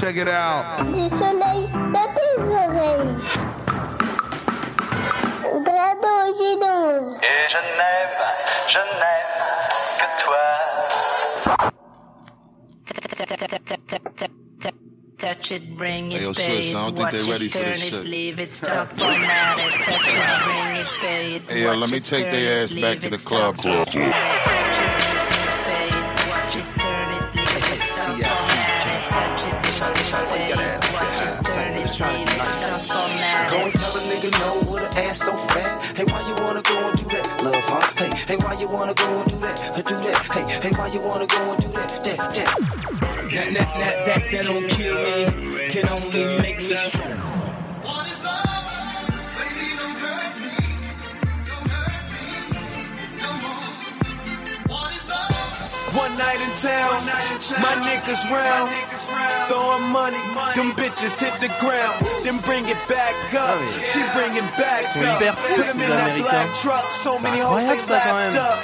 Check it out. Du soleil dans tes oreilles. Grado Gino. Et je n'aime, je n'aime que toi. Touch it, bring it, Hey, yo, pay sis, it, I don't think watch they it, ready for this it, shit. leave it, stop, format it, touch it, bring it, pay it, Hey, yo, let me take turn their ass back to the stop, club. format so fat. Hey, why you wanna go and do that, love, huh? Hey, hey, why you wanna go and do that, uh, do that? Hey, hey, why you wanna go and do that, that, that? That, that, that, that, don't kill me, can only make me strong. Night in town, my niggas round, throwing money, them bitches hit the ground, then bring it back up, she bring it back sont up, hyper fous, put ces 'em in that Américains. black truck, so many hoes incroyable, ça, quand même. up.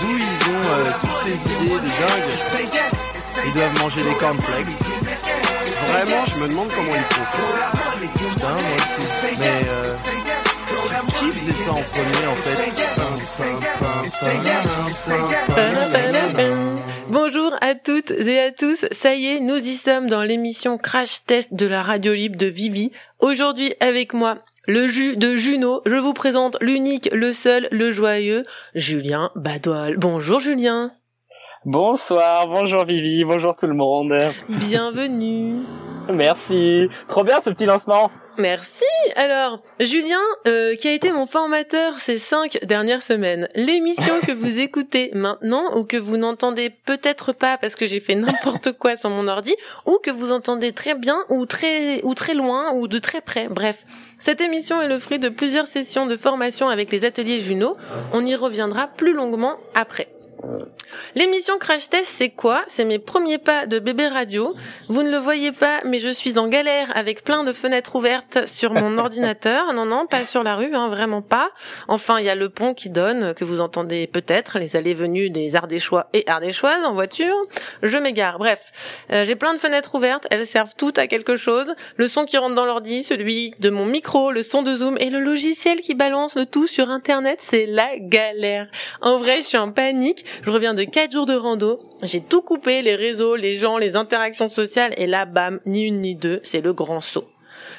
D'où ils ont euh, toutes ces idées de dingue. Ils doivent manger des cornflakes. Vraiment, je me demande comment ils font. Putain, moi aussi. Mais euh, qui faisait ça en premier en fait Bonjour à toutes et à tous, ça y est, nous y sommes dans l'émission Crash Test de la radio libre de Vivi. Aujourd'hui avec moi, le jus de Juno, je vous présente l'unique, le seul, le joyeux, Julien Badoil. Bonjour Julien, Bonsoir, bonjour Vivi, bonjour tout le monde. bienvenue. Merci. Trop bien ce petit lancement. Merci. Alors, Julien, euh, qui a été mon formateur ces cinq dernières semaines, l'émission que vous écoutez maintenant ou que vous n'entendez peut-être pas parce que j'ai fait n'importe quoi sur mon ordi, ou que vous entendez très bien ou très ou très loin ou de très près. Bref, cette émission est le fruit de plusieurs sessions de formation avec les ateliers Juno. On y reviendra plus longuement après. L'émission Crash Test, c'est quoi? C'est mes premiers pas de bébé radio. Vous ne le voyez pas, mais je suis en galère avec plein de fenêtres ouvertes sur mon ordinateur. Non, non, pas sur la rue, hein, vraiment pas. Enfin, il y a le pont qui donne, que vous entendez peut-être, les allées-venues des Ardéchois et Ardéchoises en voiture. Je m'égare. Bref, Euh, j'ai plein de fenêtres ouvertes. Elles servent toutes à quelque chose. Le son qui rentre dans l'ordi, celui de mon micro, le son de Zoom et le logiciel qui balance le tout sur Internet, c'est la galère. En vrai, je suis en panique. Je reviens de quatre jours de rando. J'ai tout coupé, les réseaux, les gens, les interactions sociales, et là, bam, ni une ni deux, c'est le grand saut.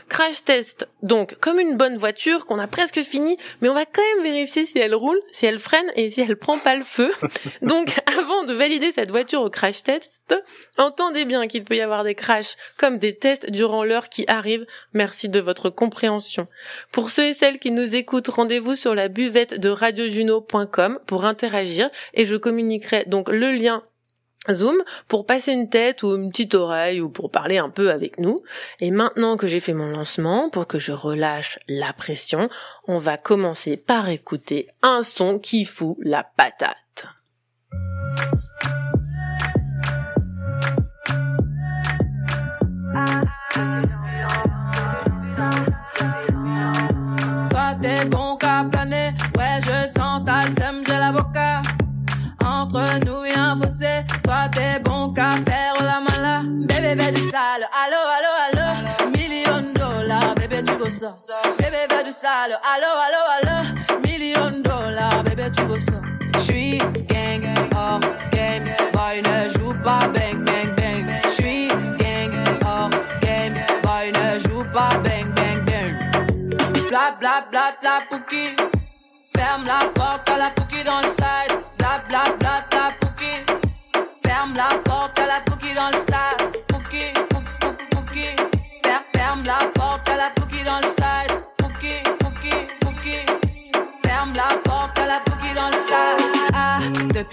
Crash test, donc comme une bonne voiture qu'on a presque fini, mais on va quand même vérifier si elle roule, si elle freine et si elle prend pas le feu. Donc avant de valider cette voiture au crash test, entendez bien qu'il peut y avoir des crashs comme des tests durant l'heure qui arrive. Merci de votre compréhension. Pour ceux et celles qui nous écoutent, rendez-vous sur la buvette de radiojuno.com pour interagir et je communiquerai donc le lien Zoom pour passer une tête ou une petite oreille ou pour parler un peu avec nous. Et maintenant que j'ai fait mon lancement, pour que je relâche la pression, on va commencer par écouter un son qui fout la patate. Bébé du sale, allo allo allo, million dollars, bébé tu veux ça? Bébé du sale, allo allo allo, million dollars, bébé tu veux ça? J'suis gang hors game, boy ne joue pas bang bang bang. J'suis gang hors game, boy ne joue pas bang bang bang. Bla bla bla la pouki. Ferme la porte à la pouki dans le side. Bla bla bla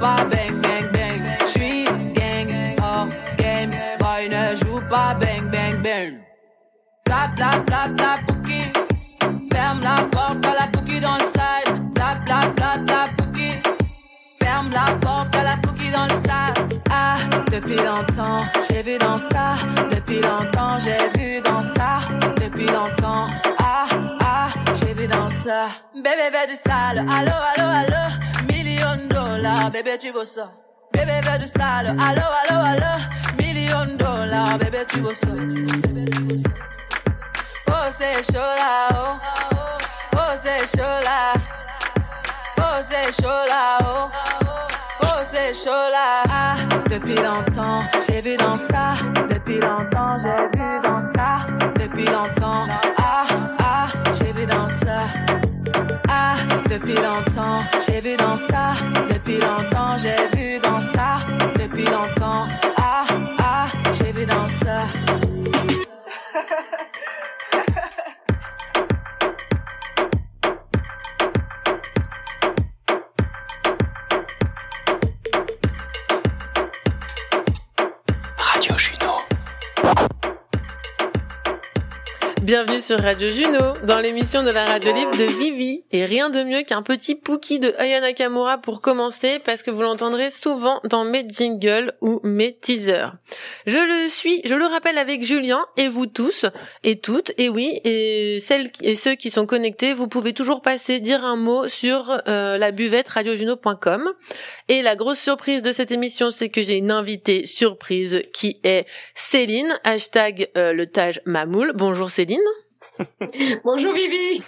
pas bang bang bang. J'suis gang, hors game. Boy ne joue pas bang bang bang. Bla bla bla bla Pouki. Ferme la porte à la Pouki dans le side. Bla bla bla bla Pouki. Ferme la porte à la Pouki dans le sas. Ah, depuis longtemps, j'ai vu dans ça. Depuis longtemps, j'ai vu dans ça. Depuis longtemps, ah, ah, j'ai vu dans ça. Bébé veut du sale. Allo, allo, allo. Million dollars, bébé, tu veux ça. Bébé veut du sale. Allo, allo, allo. Million dollars, bébé, tu veux ça. Oh, c'est chaud là, oh. Oh, c'est chaud là. Oh, c'est chaud là, oh. Oh, c'est chaud là. Ah, depuis longtemps, j'ai vu dans ça. Depuis longtemps, j'ai vu dans ça. Depuis longtemps, ah, depuis longtemps, j'ai vu dans ça. Depuis longtemps, j'ai vu dans ça. Depuis longtemps, ah, ah, j'ai vu dans ça. Bienvenue sur Radio Juno, dans l'émission de la radio libre de Vivi. Et rien de mieux qu'un petit Pookie de Aya Nakamura pour commencer, parce que vous l'entendrez souvent dans mes jingles ou mes teasers. Je le suis, je le rappelle avec Julien, et vous tous, et toutes, et oui, et celles et ceux qui sont connectés, vous pouvez toujours passer, dire un mot sur euh, la buvette radiojuno.com. Et la grosse surprise de cette émission, c'est que j'ai une invitée surprise qui est Céline, hashtag euh, le tage mamoul. Bonjour Céline. Bonjour Vivi.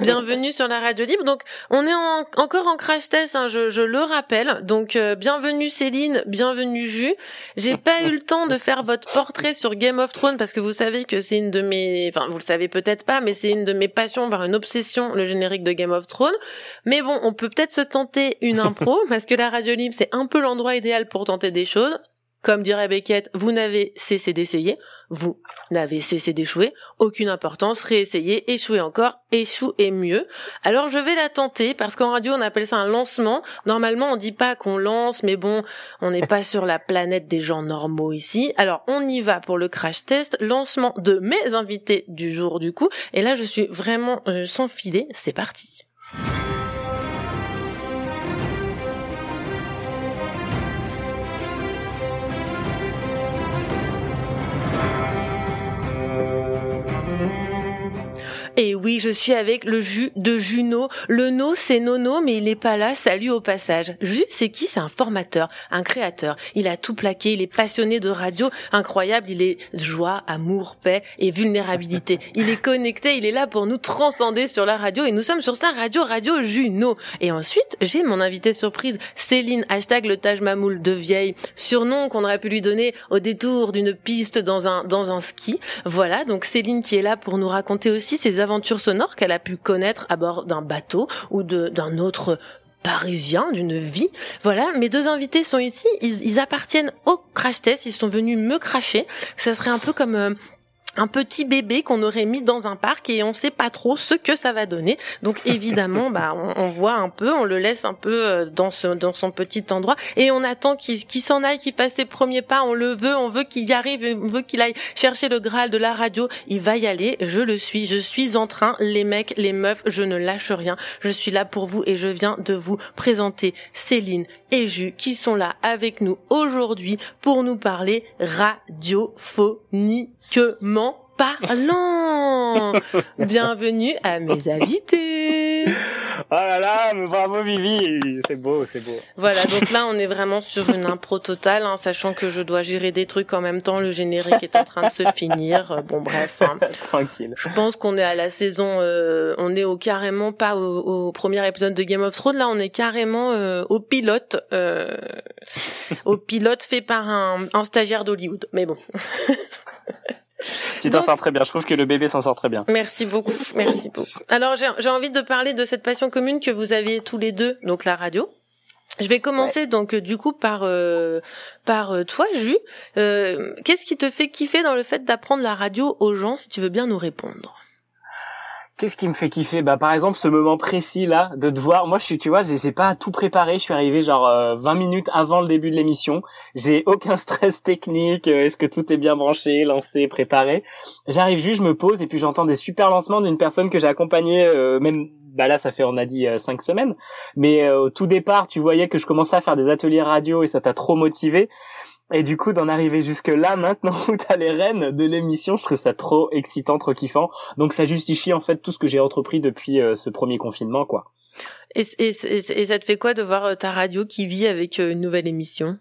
Bienvenue sur la radio libre. Donc, on est en- encore en crash test, hein, je, je le rappelle. Donc, euh, bienvenue Céline, bienvenue Jus. J'ai pas eu le temps de faire votre portrait sur Game of Thrones parce que vous savez que c'est une de mes, enfin, vous le savez peut-être pas, mais c'est une de mes passions, voire une obsession, le générique de Game of Thrones. Mais bon, on peut peut-être se tenter une impro parce que la radio libre, c'est un peu l'endroit idéal pour tenter des choses. Comme dirait Beckett, vous n'avez cessé d'essayer, vous n'avez cessé d'échouer, aucune importance, réessayez, échouez encore, échoue et mieux. Alors je vais la tenter parce qu'en radio on appelle ça un lancement. Normalement on dit pas qu'on lance, mais bon, on n'est pas sur la planète des gens normaux ici. Alors on y va pour le crash test, lancement de mes invités du jour du coup. Et là je suis vraiment euh, sans filet, c'est parti. Et oui, je suis avec le jus de Juno. Le no, c'est Nono, mais il est pas là. Salut au passage. Jus, c'est qui? C'est un formateur, un créateur. Il a tout plaqué. Il est passionné de radio. Incroyable. Il est joie, amour, paix et vulnérabilité. Il est connecté. Il est là pour nous transcender sur la radio. Et nous sommes sur sa radio, Radio Juno. Et ensuite, j'ai mon invité surprise, Céline, hashtag le Taj Mamoul de vieille. Surnom qu'on aurait pu lui donner au détour d'une piste dans un, dans un ski. Voilà. Donc Céline qui est là pour nous raconter aussi ses aventures sonores qu'elle a pu connaître à bord d'un bateau ou d'un autre parisien d'une vie. Voilà, mes deux invités sont ici, ils, ils appartiennent au crash test, ils sont venus me cracher. Ça serait un peu comme euh, un petit bébé qu'on aurait mis dans un parc et on sait pas trop ce que ça va donner. Donc évidemment, bah on, on voit un peu, on le laisse un peu euh, dans ce dans son petit endroit et on attend qu'il qu'il s'en aille, qu'il fasse ses premiers pas. On le veut, on veut qu'il y arrive, on veut qu'il aille chercher le graal de la radio. Il va y aller. Je le suis. Je suis en train. Les mecs, les meufs, je ne lâche rien. Je suis là pour vous et je viens de vous présenter Céline et Jus qui sont là avec nous aujourd'hui pour nous parler radiophoniquement parlant. Bienvenue à mes invités. Oh là là, mais bravo Vivi, c'est beau, c'est beau. Voilà, donc là on est vraiment sur une impro totale, hein, sachant que je dois gérer des trucs en même temps, le générique est en train de se finir. Euh, Bon bref, hein. Tranquille. je pense qu'on est à la saison, euh, on est au carrément pas au, au premier épisode de Game of Thrones, là on est carrément euh, au pilote, euh, au pilote fait par un, un stagiaire d'Hollywood. Mais bon. Tu t'en sors très bien, je trouve que le bébé s'en sort très bien. Merci beaucoup, merci beaucoup. Alors j'ai j'ai envie de parler de cette passion commune que vous avez tous les deux, donc la radio. Je vais commencer donc euh, du coup par euh, par euh, toi, Jus. Euh, Qu'est-ce qui te fait kiffer dans le fait d'apprendre la radio aux gens, si tu veux bien nous répondre? Qu'est-ce qui me fait kiffer? Bah par exemple ce moment précis là de te voir. Moi je suis tu vois j'ai pas tout préparé. Je suis arrivé genre euh, 20 minutes avant le début de l'émission. J'ai aucun stress technique. euh, Est-ce que tout est bien branché, lancé, préparé? J'arrive juste, je me pose et puis j'entends des super lancements d'une personne que j'ai accompagnée euh, même bah là ça fait on a dit euh, cinq semaines. Mais euh, au tout départ tu voyais que je commençais à faire des ateliers radio et ça t'a trop motivé. Et du coup, d'en arriver jusque là, maintenant où t'as les rênes de l'émission, je trouve ça trop excitant, trop kiffant. Donc ça justifie en fait tout ce que j'ai entrepris depuis euh, ce premier confinement, quoi. Et, ça te fait quoi de voir euh, ta radio qui vit avec euh, une nouvelle émission?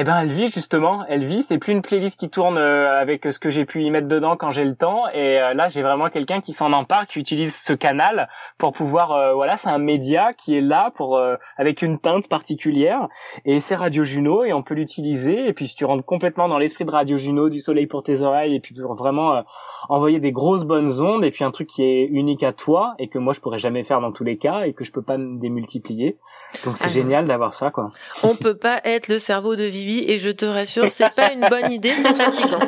Eh ben, elle vit justement, elle vit. C'est plus une playlist qui tourne euh, avec ce que j'ai pu y mettre dedans quand j'ai le temps. Et euh, là, j'ai vraiment quelqu'un qui s'en empare, qui utilise ce canal pour pouvoir, euh, voilà, c'est un média qui est là pour euh, avec une teinte particulière. Et c'est Radio Juno et on peut l'utiliser. Et puis, si tu rentres complètement dans l'esprit de Radio Juno, du soleil pour tes oreilles, et puis pour vraiment euh, envoyer des grosses bonnes ondes, et puis un truc qui est unique à toi et que moi je pourrais jamais faire dans tous les cas et que je peux pas me démultiplier. Donc c'est Ah. génial d'avoir ça, quoi. On peut pas être le cerveau de Et je te rassure, c'est pas une bonne idée, c'est fatigant.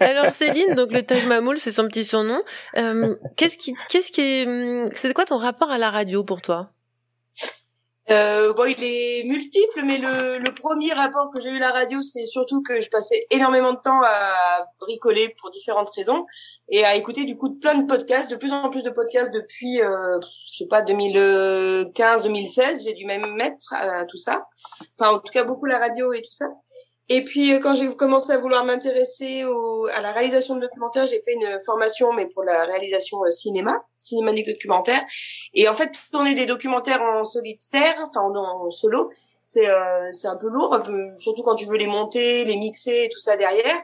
Alors Céline, donc le Taj Mahmoul, c'est son petit surnom. Euh, qu'est-ce qui, qu'est-ce qui hum, c'est quoi ton rapport à la radio pour toi? Euh, bon, il est multiple, mais le, le premier rapport que j'ai eu à la radio, c'est surtout que je passais énormément de temps à bricoler pour différentes raisons et à écouter du coup plein de podcasts, de plus en plus de podcasts depuis, euh, je sais pas, 2015-2016. J'ai dû même mettre à tout ça. Enfin, en tout cas, beaucoup la radio et tout ça. Et puis, euh, quand j'ai commencé à vouloir m'intéresser à la réalisation de documentaires, j'ai fait une formation, mais pour la réalisation euh, cinéma, cinéma des documentaires. Et en fait, tourner des documentaires en solitaire, enfin en, en solo, c'est euh, c'est un peu lourd, un peu, surtout quand tu veux les monter, les mixer et tout ça derrière.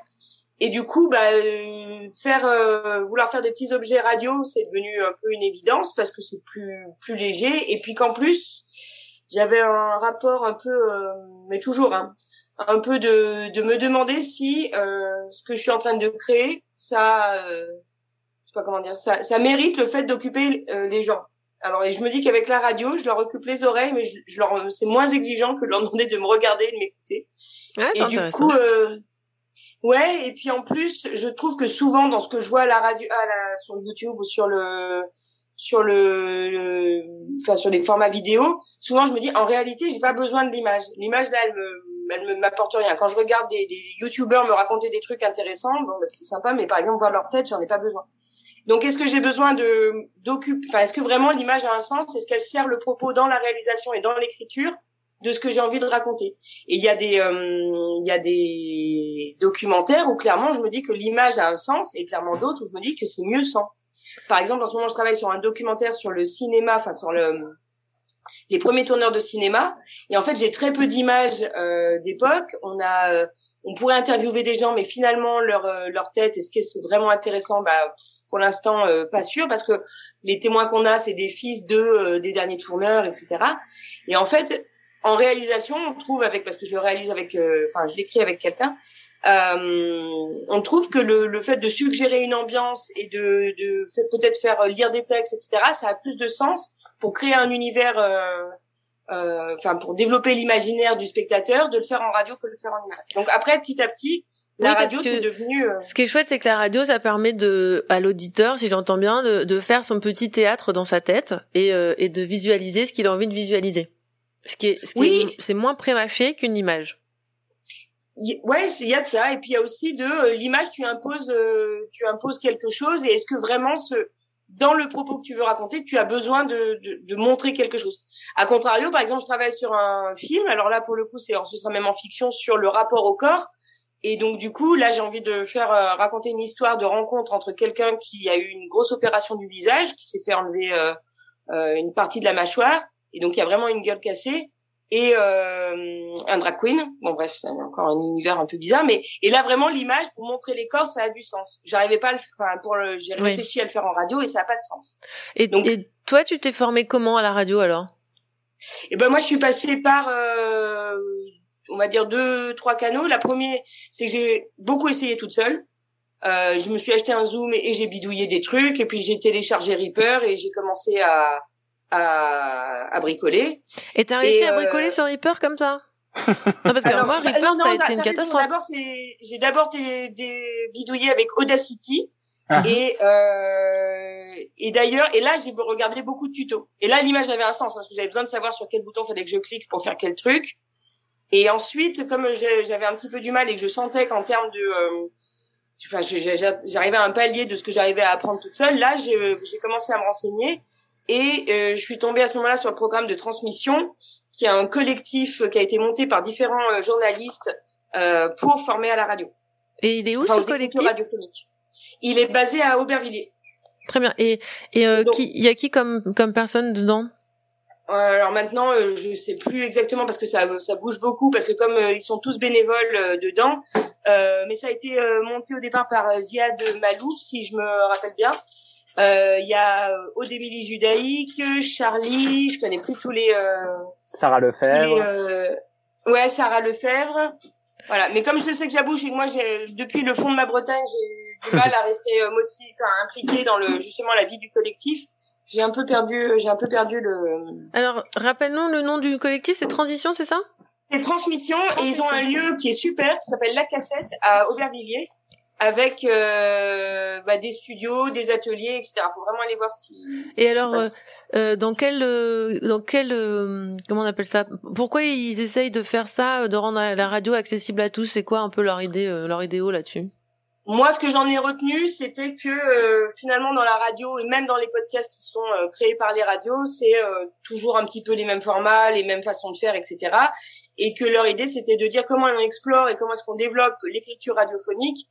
Et du coup, bah, euh, faire, euh, vouloir faire des petits objets radio, c'est devenu un peu une évidence parce que c'est plus plus léger. Et puis qu'en plus, j'avais un rapport un peu, euh, mais toujours, hein, un peu de, de me demander si euh, ce que je suis en train de créer, ça, euh, je sais pas comment dire, ça, ça mérite le fait d'occuper euh, les gens. Alors, et je me dis qu'avec la radio, je leur occupe les oreilles, mais je, je leur, c'est moins exigeant que de leur demander de me regarder et de m'écouter. Ouais, et du coup, euh, ouais, et puis en plus, je trouve que souvent dans ce que je vois à la radio, à la, sur YouTube ou sur le, sur le, le- enfin sur les formats vidéo, souvent je me dis en réalité j'ai pas besoin de l'image. L'image là elle me, elle me m'apporte rien. Quand je regarde des, des youtubeurs me raconter des trucs intéressants, bon bah, c'est sympa, mais par exemple voir leur tête j'en ai pas besoin. Donc est-ce que j'ai besoin de d'occuper, enfin est-ce que vraiment l'image a un sens? Est-ce qu'elle sert le propos dans la réalisation et dans l'écriture de ce que j'ai envie de raconter? Et il y a des euh, il y a des documentaires où clairement je me dis que l'image a un sens et clairement d'autres où je me dis que c'est mieux sans. Par exemple, en ce moment, je travaille sur un documentaire sur le cinéma, enfin sur le, les premiers tourneurs de cinéma. Et en fait, j'ai très peu d'images euh, d'époque. On a, euh, on pourrait interviewer des gens, mais finalement leur euh, leur tête, est-ce que c'est vraiment intéressant? Bah, pour l'instant, euh, pas sûr, parce que les témoins qu'on a, c'est des fils de euh, des derniers tourneurs, etc. Et en fait, en réalisation, on trouve avec, parce que je le réalise avec, euh, enfin, je l'écris avec quelqu'un. Euh, on trouve que le, le fait de suggérer une ambiance et de, de peut-être faire lire des textes, etc., ça a plus de sens pour créer un univers, euh, euh, enfin pour développer l'imaginaire du spectateur, de le faire en radio que de le faire en image. Donc après, petit à petit, la Oui, radio c'est devenu. euh, Ce qui est chouette, c'est que la radio, ça permet de, à l'auditeur, si j'entends bien, de, de faire son petit théâtre dans sa tête et, euh, et de visualiser ce qu'il a envie de visualiser. Ce qui est, ce Oui. est- c'est moins prémâché qu'une image. y- ouais, il y a de ça. Et puis il y a aussi de euh, l'image, tu imposes, tu imposes quelque chose. Et est-ce que vraiment ce dans le propos que tu veux raconter, tu as besoin de, de, de montrer quelque chose. À contrario, par exemple, je travaille sur un film. Alors là, pour le coup, c'est, ce sera même en fiction sur le rapport au corps. Et donc, du coup, là, j'ai envie de faire euh, raconter une histoire de rencontre entre quelqu'un qui a eu une grosse opération du visage, qui s'est fait enlever euh, euh, une partie de la mâchoire, et donc il y a vraiment une gueule cassée, et euh, un drag queen. Bon, bref, c'est encore un univers un peu bizarre, mais et là vraiment l'image pour montrer les corps, ça a du sens. J'arrivais pas, à le, enfin pour le, j'ai Oui. réfléchi à le faire en radio et ça a pas de sens. Et, Donc- et toi, tu t'es formé comment à la radio alors? Et ben moi, je suis passée par, euh, on va dire deux, trois canaux. La première, c'est que j'ai beaucoup essayé toute seule. Euh, je me suis acheté un Zoom et, et j'ai bidouillé des trucs. Et puis j'ai téléchargé Reaper et j'ai commencé à, à, à bricoler. Et t'as réussi Et, à euh, bricoler sur Reaper comme ça? Non, parce que Alors, moi, bah, Reaper, non, ça a non, été une catastrophe. D'abord, c'est, j'ai d'abord des, des bidouillé avec Audacity. Ah. Et euh, et d'ailleurs, et là j'ai regardé beaucoup de tutos. Et là l'image avait un sens hein, parce que j'avais besoin de savoir sur quel bouton fallait que je clique pour faire quel truc. Et ensuite, comme j'avais un petit peu du mal et que je sentais qu'en termes de euh, enfin, j'arrivais à un palier de ce que j'arrivais à apprendre toute seule. Là, j'ai commencé à me renseigner et euh, je suis tombée à ce moment-là sur le programme de transmission, qui est un collectif qui a été monté par différents euh, journalistes euh, pour former à la radio, Et il est où enfin ce collectif? radiophoniques. Il est basé à Aubervilliers. Très bien. Et et euh, Donc- qui il y a qui comme comme personne dedans? Euh, alors maintenant, euh, je sais plus exactement parce que ça ça bouge beaucoup parce que comme euh, ils sont tous bénévoles euh, dedans, euh, mais ça a été euh, monté au départ par euh, Ziad Malouf, si je me rappelle bien. Euh, Il y a euh, Odémilie Judaïque, Charlie, je connais plus tous les, euh, Sarah tous les Lefebvre. euh, ouais Sarah Lefebvre. Voilà, mais comme je sais que j'abouche et que moi j'ai depuis le fond de ma Bretagne, j'ai du mal à rester euh, motivée, enfin impliquée dans le justement la vie du collectif. J'ai un peu perdu, j'ai un peu perdu le Alors, rappelle-nous le nom du collectif, c'est Transition, c'est ça? C'est Transmission et ils ont un lieu qui est super, qui s'appelle La Cassette à Aubervilliers, avec euh, bah, des studios, des ateliers, etc. Faut vraiment aller voir ce qui. ce Et qui se alors, passe. Euh, dans quel, euh, dans quel, euh, comment on appelle ça? Pourquoi ils essayent de faire ça, euh, de rendre la radio accessible à tous? C'est quoi un peu leur idée, euh, leur idéo là-dessus? Moi, ce que j'en ai retenu, c'était que euh, finalement dans la radio et même dans les podcasts qui sont euh, créés par les radios, c'est euh, toujours un petit peu les mêmes formats, les mêmes façons de faire, etc. Et que leur idée, c'était de dire comment on explore et comment est-ce qu'on développe l'écriture radiophonique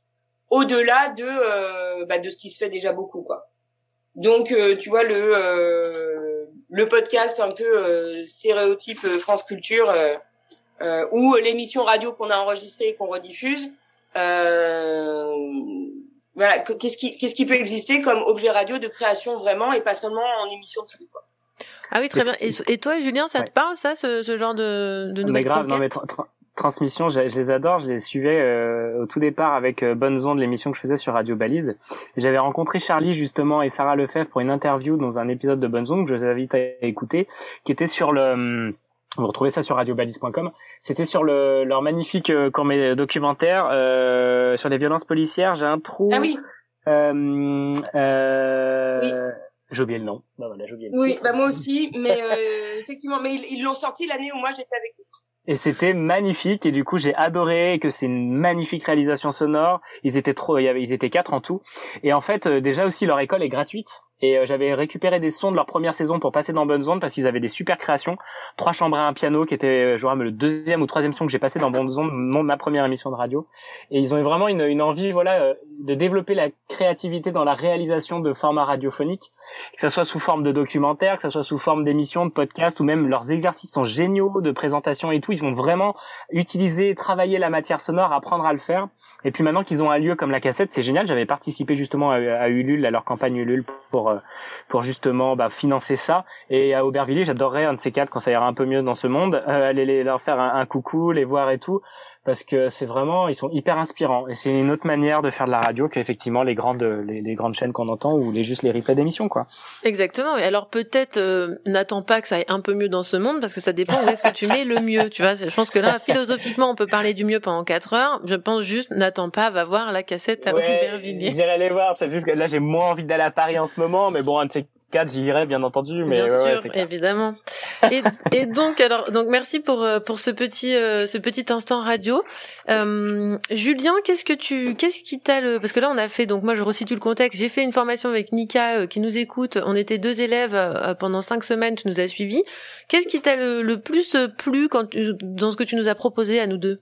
au-delà de euh, bah, de ce qui se fait déjà beaucoup, quoi. Donc, euh, tu vois le euh, le podcast un peu euh, stéréotype euh, France Culture euh, euh, ou l'émission radio qu'on a enregistrée et qu'on rediffuse. Euh, voilà, que- qu'est-ce qui qu'est-ce qui peut exister comme objet radio de création vraiment et pas seulement en émission de flux, quoi. Ah oui, très bien. Et, et toi, Julien, ça te parle ça, ce, ce genre de, de mais nouvelles grave, non mais tra- tra- transmission, je, je les adore, je les suivais euh, au tout départ avec euh, Bonnes Ondes, l'émission que je faisais sur Radio Balise. J'avais rencontré Charlie justement et Sarah Lefebvre pour une interview dans un épisode de Bonnes Ondes que je vous invite à écouter, qui était sur le hum, vous retrouvez ça sur radiobalise.com. C'était sur le, leur magnifique euh, court documentaire euh, sur les violences policières. J'ai un trou. Ah oui, Euh, euh, Oui. J'ai oublié le nom. Bah voilà, oublié le oui, titre. bah moi aussi, mais euh, effectivement, mais ils l'ont sorti l'année où moi j'étais avec eux. Et c'était magnifique et du coup j'ai adoré que c'est une magnifique réalisation sonore. Ils étaient trop, ils étaient quatre en tout. Et en fait euh, déjà aussi leur école est gratuite. Et euh, j'avais récupéré des sons de leur première saison pour passer dans Bonnes Ondes parce qu'ils avaient des super créations. Trois chambres et un piano qui était, euh, je le deuxième ou troisième son que j'ai passé dans Bonnes Ondes, mon- ma première émission de radio. Et ils ont eu vraiment une, une envie, voilà, euh, de développer la créativité dans la réalisation de formats radiophoniques, que ça soit sous forme de documentaire, que ça soit sous forme d'émissions, de podcasts, ou même leurs exercices sont géniaux de présentation et tout. Ils vont vraiment utiliser, travailler la matière sonore, apprendre à le faire. Et puis maintenant qu'ils ont un lieu comme la cassette, c'est génial. J'avais participé justement à, à Ulule, à leur campagne Ulule, pour euh, pour justement bah, financer ça. Et à Aubervilliers, j'adorerais un de ces quatre quand ça ira un peu mieux dans ce monde, euh, aller leur faire un coucou, les voir et tout, parce que c'est vraiment, ils sont hyper inspirants. Et c'est une autre manière de faire de la radio qu'effectivement les grandes les, les grandes chaînes qu'on entend ou les juste les replays d'émissions quoi. Exactement. Et alors peut-être euh, n'attends pas que ça aille un peu mieux dans ce monde parce que ça dépend où est-ce que tu mets le mieux. Tu vois, je pense que là philosophiquement on peut parler du mieux pendant quatre heures. Je pense juste n'attends pas, va voir la cassette à Ouais, Aubervilliers. J'irai les voir. C'est juste que là j'ai moins envie d'aller à Paris en ce moment, mais bon un de ces quatre j'y irai bien entendu. Mais Bien ouais, sûr, clair. évidemment. Et, et donc, alors, donc merci pour euh, pour ce petit euh, ce petit instant radio. Euh, Julien, qu'est-ce que tu qu'est-ce qui t'a le parce que là on a fait donc moi je resitue le contexte. J'ai fait une formation avec Nika euh, qui nous écoute. On était deux élèves pendant cinq semaines. Tu nous as suivis. Qu'est-ce qui t'a le, le plus plu quand tu- dans ce que tu nous as proposé à nous deux?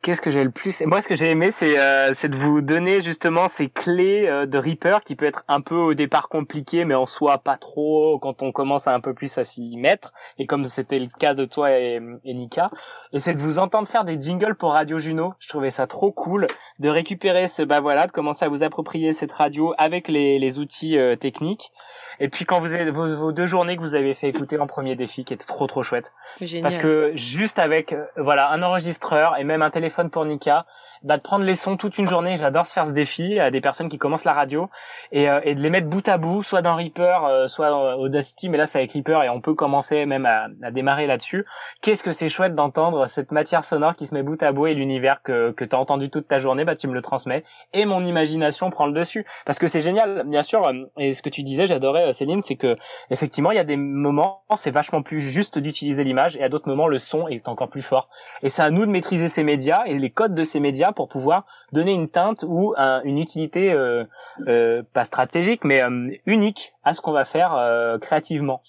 Qu'est-ce que j'ai le plus? Moi, ce que j'ai aimé, c'est euh, de vous donner justement ces clés euh, de Reaper qui peut être un peu au départ compliqué, mais en soi pas trop quand on commence à un peu plus à s'y mettre. Et comme c'était le cas de toi et, et Nika, et c'est de vous entendre faire des jingles pour Radio Juno. Je trouvais ça trop cool de récupérer ce bah voilà, de commencer à vous approprier cette radio avec les, les outils euh, techniques. Et puis quand vous avez vos, vos deux journées que vous avez fait écouter en premier défi, qui était trop trop chouette. Génial. Parce que juste avec euh, voilà un enregistreur et même un téléphone téléphone pour Nika, bah, de prendre les sons toute une journée. J'adore se faire ce défi à des personnes qui commencent la radio et, euh, de les mettre bout à bout, soit dans Reaper, euh, soit dans Audacity, mais là c'est avec Reaper et on peut commencer même à, à démarrer là-dessus. Qu'est-ce que c'est chouette d'entendre cette matière sonore qui se met bout à bout et l'univers que, que tu as entendu toute ta journée, bah tu me le transmets et mon imagination prend le dessus parce que c'est génial, bien sûr. euh, Et ce que tu disais, j'adorais Céline, c'est que effectivement il y a des moments c'est vachement plus juste d'utiliser l'image et à d'autres moments le son est encore plus fort. Et c'est à nous de maîtriser ces médias et les codes de ces médias pour pouvoir donner une teinte ou un- une utilité euh, euh, pas stratégique mais euh, unique à ce qu'on va faire créativement.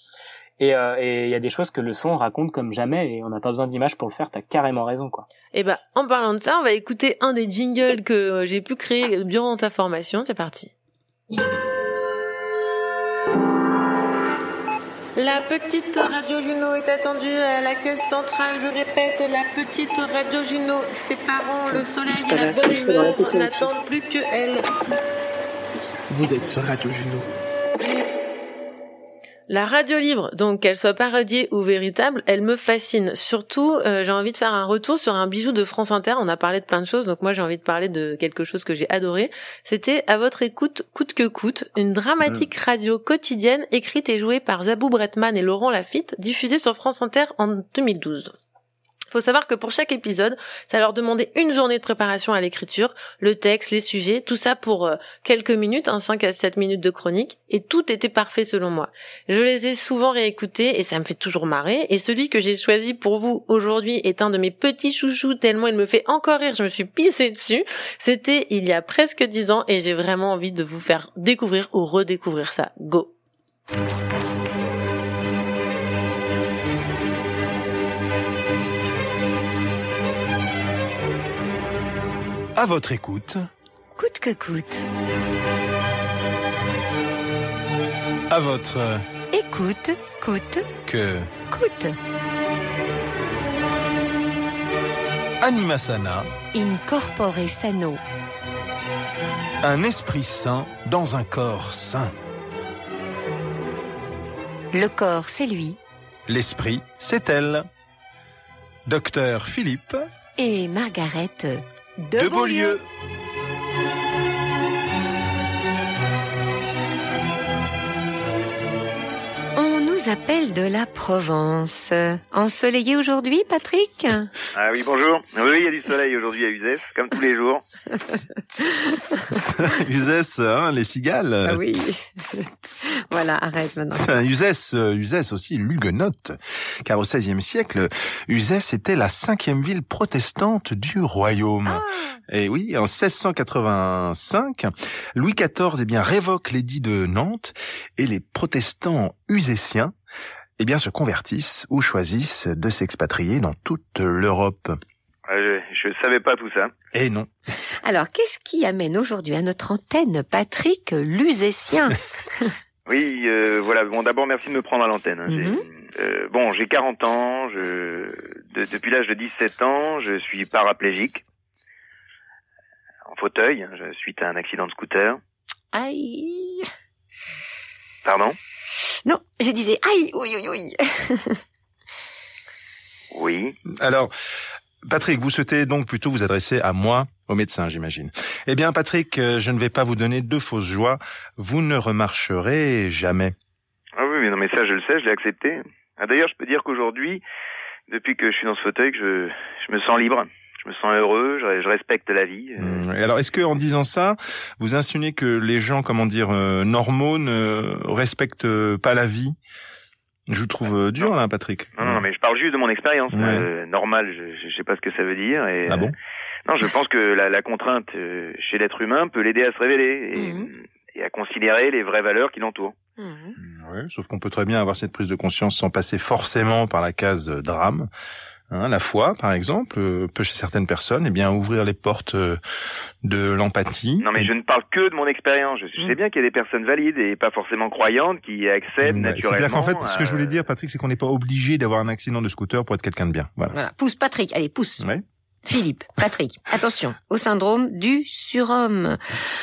Et il y a des choses que le son raconte comme jamais et on n'a pas besoin d'images pour le faire. T'as carrément raison quoi. Et bah, en parlant de ça, on va écouter un des jingles que j'ai pu créer durant ta formation. C'est parti. La petite radio Juno est attendue à la caisse centrale. Je répète, la petite radio Juno. Ses parents, le soleil et la bonne humeur n'attendent plus que elle. Vous êtes sur Radio Juno. La radio libre, donc qu'elle soit parodiée ou véritable, elle me fascine. Surtout, euh, j'ai envie de faire un retour sur un bijou de France Inter. On a parlé de plein de choses, donc moi j'ai envie de parler de quelque chose que j'ai adoré. C'était à votre écoute, coûte que coûte, une dramatique radio quotidienne écrite et jouée par Zabou Bretman et Laurent Lafitte, diffusée sur France Inter en 2012. Faut savoir que pour chaque épisode, ça leur demandait une journée de préparation à l'écriture, le texte, les sujets, tout ça pour euh, quelques minutes, un 5 à 7 minutes de chronique, et tout était parfait selon moi. Je les ai souvent réécoutés et ça me fait toujours marrer, et celui que j'ai choisi pour vous aujourd'hui est un de mes petits chouchous tellement il me fait encore rire, je me suis pissée dessus. C'était il y a presque 10 ans et j'ai vraiment envie de vous faire découvrir ou redécouvrir ça. Go! À votre écoute, Coûte que coûte. à votre Écoute, coûte, que coûte. Animasana, In corpore sano. un esprit sain dans un corps sain. Le corps, c'est lui. L'esprit, c'est elle. Docteur Philippe Et Margaret de, de Beaulieu. On nous appelle de la Provence. Ensoleillé aujourd'hui, Patrick? Ah oui, bonjour. Oui, il y a du soleil aujourd'hui à Uzès, comme tous les jours. Uzès, hein, les cigales. Ah oui. voilà, arrête maintenant. Uzès, euh, Uzès aussi l'huguenote, car au XVIe siècle, Uzès était la cinquième ville protestante du royaume. Ah. Et oui, en 1685, Louis XIV eh bien révoque l'édit de Nantes et les protestants uséciens eh bien se convertissent ou choisissent de s'expatrier dans toute l'Europe. Je, je savais pas tout ça. Et non. Alors, qu'est-ce qui amène aujourd'hui à notre antenne Patrick Lusétien Oui, euh, voilà. Bon, d'abord, merci de me prendre à l'antenne. hein. J'ai- Mhm. euh, bon, j'ai 40 ans. Je, de- depuis l'âge de 17 ans, je suis paraplégique. En fauteuil, hein, je- suite à un accident de scooter. Aïe Pardon? Non, je disais aïe, oui, oui, oui. Oui. Alors, Patrick, vous souhaitez donc plutôt vous adresser à moi, au médecin, j'imagine. Eh bien, Patrick, euh, je ne vais pas vous donner de fausses joies. Vous ne remarcherez jamais. Ah oui, mais non, mais ça, je le sais, je l'ai accepté. Ah, D'ailleurs, je peux dire qu'aujourd'hui, depuis que je suis dans ce fauteuil, que je, je me sens libre. Je me sens heureux, je, je respecte la vie. euh, Hum, et Alors, est-ce que en disant ça, vous insinuez que les gens, comment dire, euh, normaux ne respectent euh, pas la vie? Je vous trouve euh, dur, là, Patrick. Non, non, non, mais je parle juste de mon expérience. Ouais. Euh, normal, je, je, sais pas ce que ça veut dire. Et, Ah bon? euh, Non, je pense que la, la contrainte euh, chez l'être humain peut l'aider à se révéler et, et à considérer les vraies valeurs qui l'entourent. Ouais, sauf qu'on peut très bien avoir cette prise de conscience sans passer forcément par la case drame. Hein, la foi, par exemple, euh, peut chez certaines personnes, eh bien ouvrir les portes euh, de l'empathie. Non, mais je ne parle que de mon expérience. Je, sais bien qu'il y a des personnes valides et pas forcément croyantes qui acceptent Ouais, naturellement. C'est-à-dire qu'en fait, ce que je voulais euh, dire, Patrick, c'est qu'on n'est pas obligé d'avoir un accident de scooter pour être quelqu'un de bien. Voilà. Voilà, pousse Patrick, allez, pousse. Ouais. Philippe, Patrick, attention au syndrome du surhomme.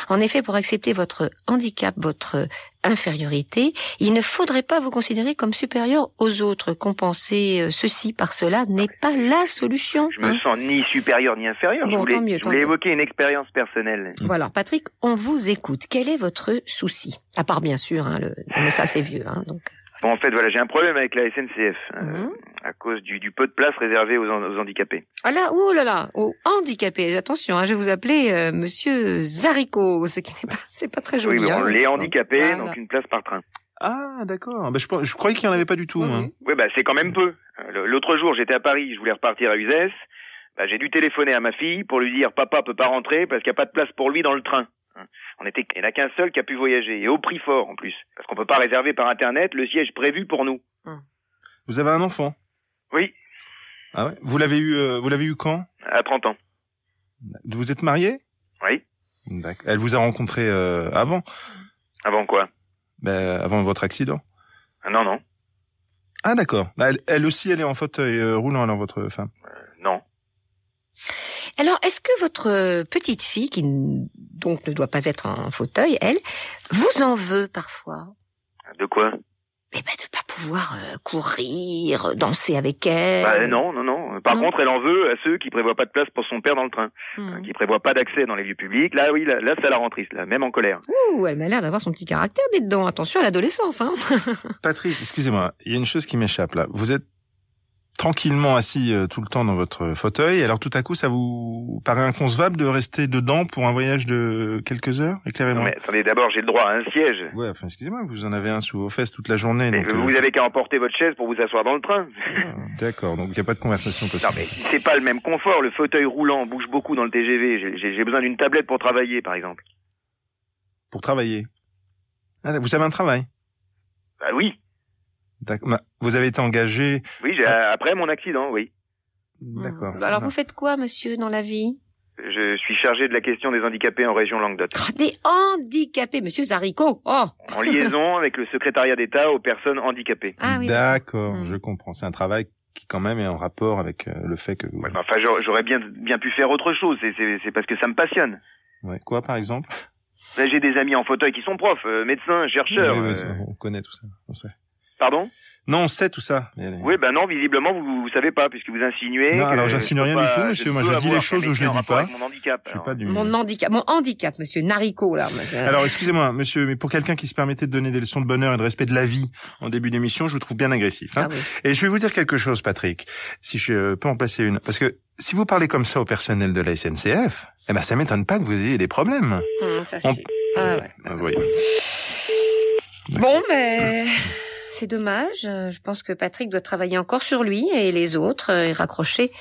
En effet, pour accepter votre handicap, votre infériorité, il ne faudrait pas vous considérer comme supérieur aux autres. Compenser euh, ceci par cela n'est pas la solution. Je me hein. sens ni supérieur ni inférieur. je Bon, voulais, tant mieux, je tant voulais mieux. évoquer une expérience personnelle. Voilà, alors, Patrick, on vous écoute. Quel est votre souci? À part bien sûr, hein, le... mais ça c'est vieux, hein, donc. Bon, en fait, voilà, j'ai un problème avec la SNCF euh, Mhm. à cause du, du peu de place réservé aux, aux handicapés. Ah là, ouh là là, aux handicapés. Attention, hein, je vais vous appeler euh, Monsieur Zarico, ce qui n'est pas, c'est pas très joli. oui, mais hein, on les handicapés, Voilà. donc une place par train. Ah, d'accord. Ben, je, je croyais qu'il n'y en avait pas du tout. hein. Oui, bah c'est quand même peu. L'autre jour, j'étais à Paris, je voulais repartir à Uzès. Bah, j'ai dû téléphoner à ma fille pour lui dire papa peut pas rentrer parce qu'il n'y a pas de place pour lui dans le train. Hein. On était, il n'y en a qu'un seul qui a pu voyager et au prix fort en plus, parce qu'on peut pas réserver par internet le siège prévu pour nous. Vous avez un enfant? Oui, Ah ouais? Vous l'avez eu, euh, vous l'avez eu quand? À 30 ans. Vous êtes marié? Oui. Elle vous a rencontré euh, avant? Avant quoi? Ben, Avant votre accident Ah, Non, non, Ah d'accord. Bah, Elle, elle aussi, elle est en fauteuil euh, roulant, alors votre femme? non. Alors, est-ce que votre euh, petite fille, qui donc ne doit pas être en fauteuil, elle, vous en veut parfois? De quoi? Eh ben, de pas pouvoir euh, courir, danser avec elle. Bah non, non, non. Par Non. contre, elle en veut à ceux qui prévoient pas de place pour son père dans le train, Hmm. qui prévoient pas d'accès dans les lieux publics. Là, oui, là, là ça la rend triste, là, même en colère. Ouh, elle m'a l'air d'avoir son petit caractère, donc. Attention à l'adolescence, hein. Patrick, excusez-moi, il y a une chose qui m'échappe là. Vous êtes tranquillement assis euh, tout le temps dans votre fauteuil, alors tout à coup, ça vous paraît inconcevable de rester dedans pour un voyage de quelques heures Éclairez-moi? mais attendez, d'abord, j'ai le droit à un siège. Ouais, enfin, excusez-moi, vous en avez un sous vos fesses toute la journée. Mais donc, vous euh, avez qu'à emporter votre chaise pour vous asseoir dans le train. D'accord, donc il n'y a pas de conversation possible. Non, mais c'est pas le même confort. Le fauteuil roulant bouge beaucoup dans le TGV. J'ai- besoin d'une tablette pour travailler, par exemple. Pour travailler? Ah, vous avez un travail? Bah oui, Vous avez été engagé. oui. j'ai- Après mon accident, oui. D'accord. Bah Alors, vous faites quoi, monsieur, dans la vie? Je suis chargé de la question des handicapés en région Languedoc, Ah, Des handicapés, monsieur Zarico. Oh en liaison avec le secrétariat d'État aux personnes handicapées. Ah oui. D'accord, Hmm. je comprends. C'est un travail qui quand même est en rapport avec euh, le fait que vous... Ouais, bah, Enfin, j'aurais- j'aurais bien bien pu faire autre chose. C'est- C'est c'est parce que ça me passionne. Ouais. Quoi, par exemple? Là, j'ai des amis en fauteuil qui sont profs, euh, médecins, chercheurs. Oui, oui, euh, On connaît tout ça. On sait. Pardon? Non, on sait tout ça. Oui, ben non, visiblement, vous, vous savez pas, puisque vous insinuez. Non, que alors j'insinue rien du tout, monsieur. Moi, je dis les choses où je les métier en dis pas. Mon handicap. Je suis pas du... Mon handicap, mon handicap, monsieur Narico, là. monsieur. Alors, excusez-moi, monsieur, mais pour quelqu'un qui se permettait de donner des leçons de bonheur et de respect de la vie en début d'émission, je vous trouve bien agressif. Hein Ah oui. Et je vais vous dire quelque chose, Patrick, si je peux en placer une. Parce que si vous parlez comme ça au personnel de la SNCF, eh ben, ça m'étonne pas que vous ayez des problèmes. Hum, ça, On- c'est- Ah ouais. Ah, voyez. Bon, mais c'est dommage. Euh, Je pense que Patrick doit travailler encore sur lui et les autres euh, et raccrocher.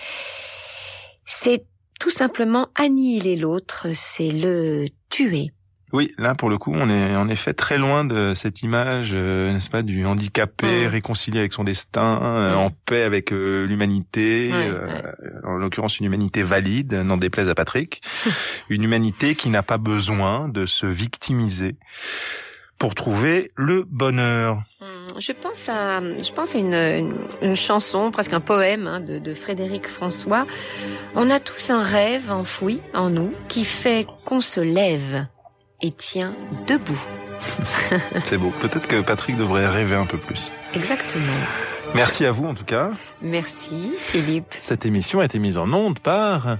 C'est tout simplement annihiler l'autre, c'est le tuer. Oui, là pour le coup, on est en effet très loin de cette image, euh, n'est-ce pas, du handicapé Mm. réconcilié avec son destin, euh, Mm. en paix avec euh, l'humanité, en l'occurrence une humanité valide, n'en déplaise à Patrick, une humanité qui n'a pas besoin de se victimiser pour trouver le bonheur. Je pense à, je pense à une, une, une chanson, presque un poème hein, de, de Frédéric François. On a tous un rêve enfoui en nous qui fait qu'on se lève et tient debout. C'est beau. Peut-être que Patrick devrait rêver un peu plus. Exactement. Merci à vous en tout cas. Merci Philippe. Cette émission a été mise en onde par.